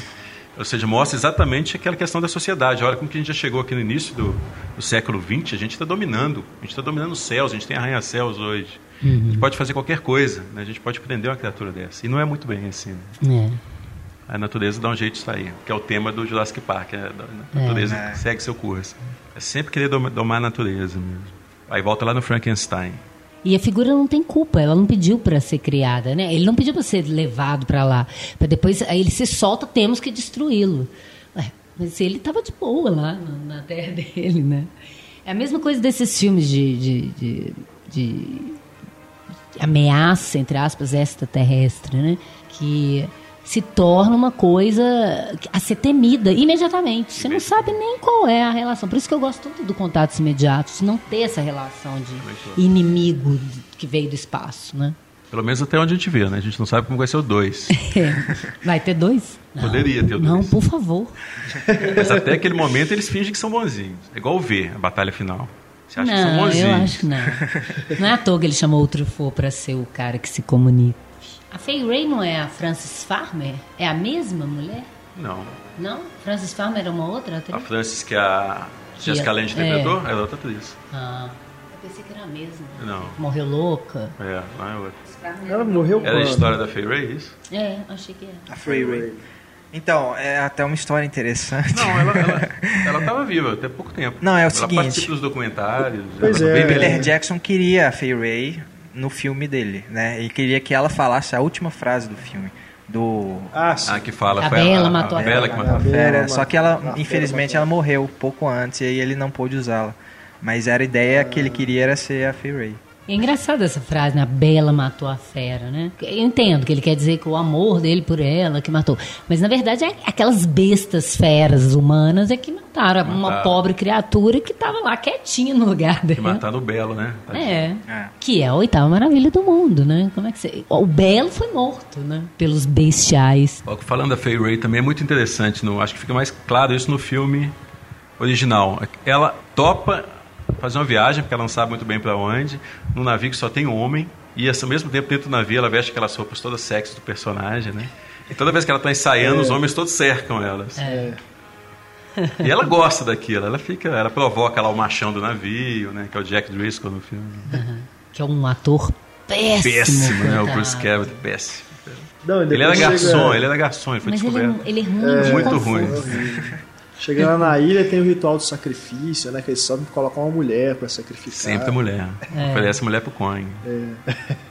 Ou seja, mostra exatamente aquela questão da sociedade. Olha como que a gente já chegou aqui no início do, do século XX, a gente está dominando. A gente está dominando os céus, a gente tem arranha-céus hoje. Uhum. A gente pode fazer qualquer coisa, né? a gente pode prender uma criatura dessa. E não é muito bem assim. Né? É. A natureza dá um jeito de sair, que é o tema do Jurassic Park. É, a natureza é. segue seu curso. É sempre querer domar a natureza mesmo. Aí volta lá no Frankenstein. E a figura não tem culpa, ela não pediu para ser criada, né? Ele não pediu para ser levado para lá, para depois aí ele se solta, temos que destruí-lo. Mas ele estava de boa lá na terra dele, né? É a mesma coisa desses filmes de, de, de, de ameaça, entre aspas, extraterrestre, né? Que se torna uma coisa a ser temida imediatamente. Você não sabe nem qual é a relação. Por isso que eu gosto tanto do contatos imediatos, não ter essa relação de inimigo que veio do espaço, né? Pelo menos até onde a gente vê, né? A gente não sabe como vai ser o 2. vai ter dois? Poderia ter o 2. Não, por favor. Mas até aquele momento eles fingem que são bonzinhos. É igual o V, a batalha final. Você acha não, que são bonzinhos? Eu acho que não. Não é à toa que ele chamou o Truffaut para ser o cara que se comunica. A Fay Ray não é a Frances Farmer? É a mesma mulher? Não. Não? Frances Farmer é uma outra atriz? A Frances que é a Jessica Lange interpretou? É. é outra atriz. Ah. Eu pensei que era a mesma. Não. Morreu louca. É, não é outra. Ela morreu Era a história da Fay Ray, isso? É, achei que era. A Fay Ray. Então, é até uma história interessante. Não, ela, ela, ela tava viva até pouco tempo. Não, é o ela seguinte... Ela participa dos documentários. Pois é. Peter Jackson queria a Fay Ray no filme dele, né? E queria que ela falasse a última frase do filme. Do... Ah, sim. Ah, que fala. A Bela a, matou a, a, Bela que matou a Fera. Só que ela, infelizmente, ela morreu pouco antes e aí ele não pôde usá-la. Mas era a ideia que ele queria era ser a Fay Ray. É engraçada essa frase, né? A Bela matou a fera, né? Eu entendo que ele quer dizer que o amor dele por ela que matou. Mas na verdade é aquelas bestas feras humanas é que mataram, mataram. uma pobre criatura que estava lá quietinha no lugar dele. Que mataram o Belo, né? É, é, Que é a oitava maravilha do mundo, né? Como é que você... O Belo foi morto, né? Pelos bestiais. Falando da Fay Ray também é muito interessante. No, acho que fica mais claro isso no filme original. Ela topa fazer uma viagem, porque ela não sabe muito bem para onde, num navio que só tem homem, e ao mesmo tempo dentro do navio ela veste aquelas roupas todas sexy do personagem, né? E toda vez que ela está ensaiando, é. os homens todos cercam elas. É. E ela gosta daquilo, ela fica, ela provoca lá o machão do navio, né? Que é o Jack Driscoll no filme. Uhum. Que é um ator péssimo. Péssimo, né? O Bruce Campbell, péssimo. Não, ele era garçom, chega... ele era garçom, ele foi Mas descoberto. Ele, ele é ruim, é, muito ruim. Chegando na ilha tem o ritual do sacrifício, né? Que eles só colocam uma mulher para sacrificar. Sempre mulher. É. Oferece mulher pro Coin. É.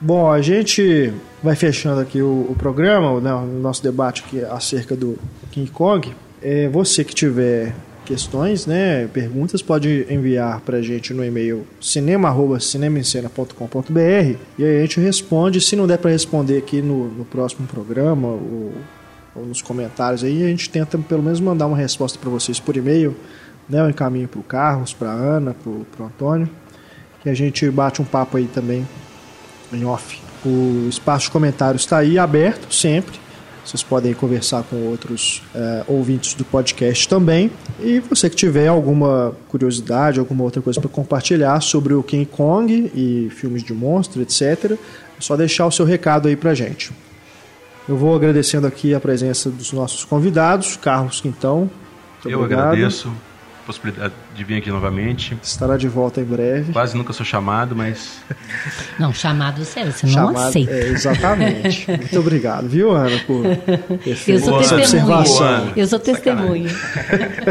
Bom, a gente vai fechando aqui o, o programa, né, o nosso debate aqui acerca do King Kong. É, você que tiver questões, né, perguntas, pode enviar para a gente no e-mail cinema@cinemaencena.com.br e aí a gente responde. Se não der para responder aqui no, no próximo programa, o ou nos comentários aí, a gente tenta pelo menos mandar uma resposta para vocês por e-mail, né? Eu encaminho para o Carlos, para Ana, para o Antônio, que a gente bate um papo aí também em off. O espaço de comentários está aí aberto sempre. Vocês podem conversar com outros é, ouvintes do podcast também. E você que tiver alguma curiosidade, alguma outra coisa para compartilhar sobre o King Kong e filmes de monstro, etc., é só deixar o seu recado aí para gente. Eu vou agradecendo aqui a presença dos nossos convidados, Carlos Quintão. Eu obrigado. agradeço a possibilidade de vir aqui novamente. Estará de volta em breve. Quase nunca sou chamado, mas. Não, chamado sério, você chamado, não aceita. É, exatamente. Muito obrigado, viu, Ana, por ter Eu sou testemunha. Eu sou testemunha.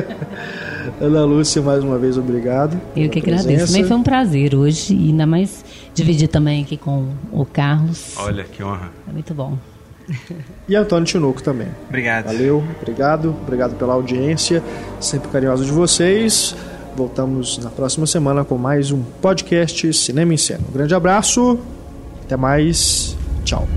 Ana Lúcia, mais uma vez, obrigado. Eu que agradeço. Presença. Também foi um prazer hoje, e ainda mais dividir também aqui com o Carlos. Olha, que honra. É muito bom. E Antônio Tinoco também. Obrigado. Valeu, obrigado. Obrigado pela audiência, sempre carinhosa de vocês. Voltamos na próxima semana com mais um podcast Cinema em Cena. Um grande abraço, até mais, tchau.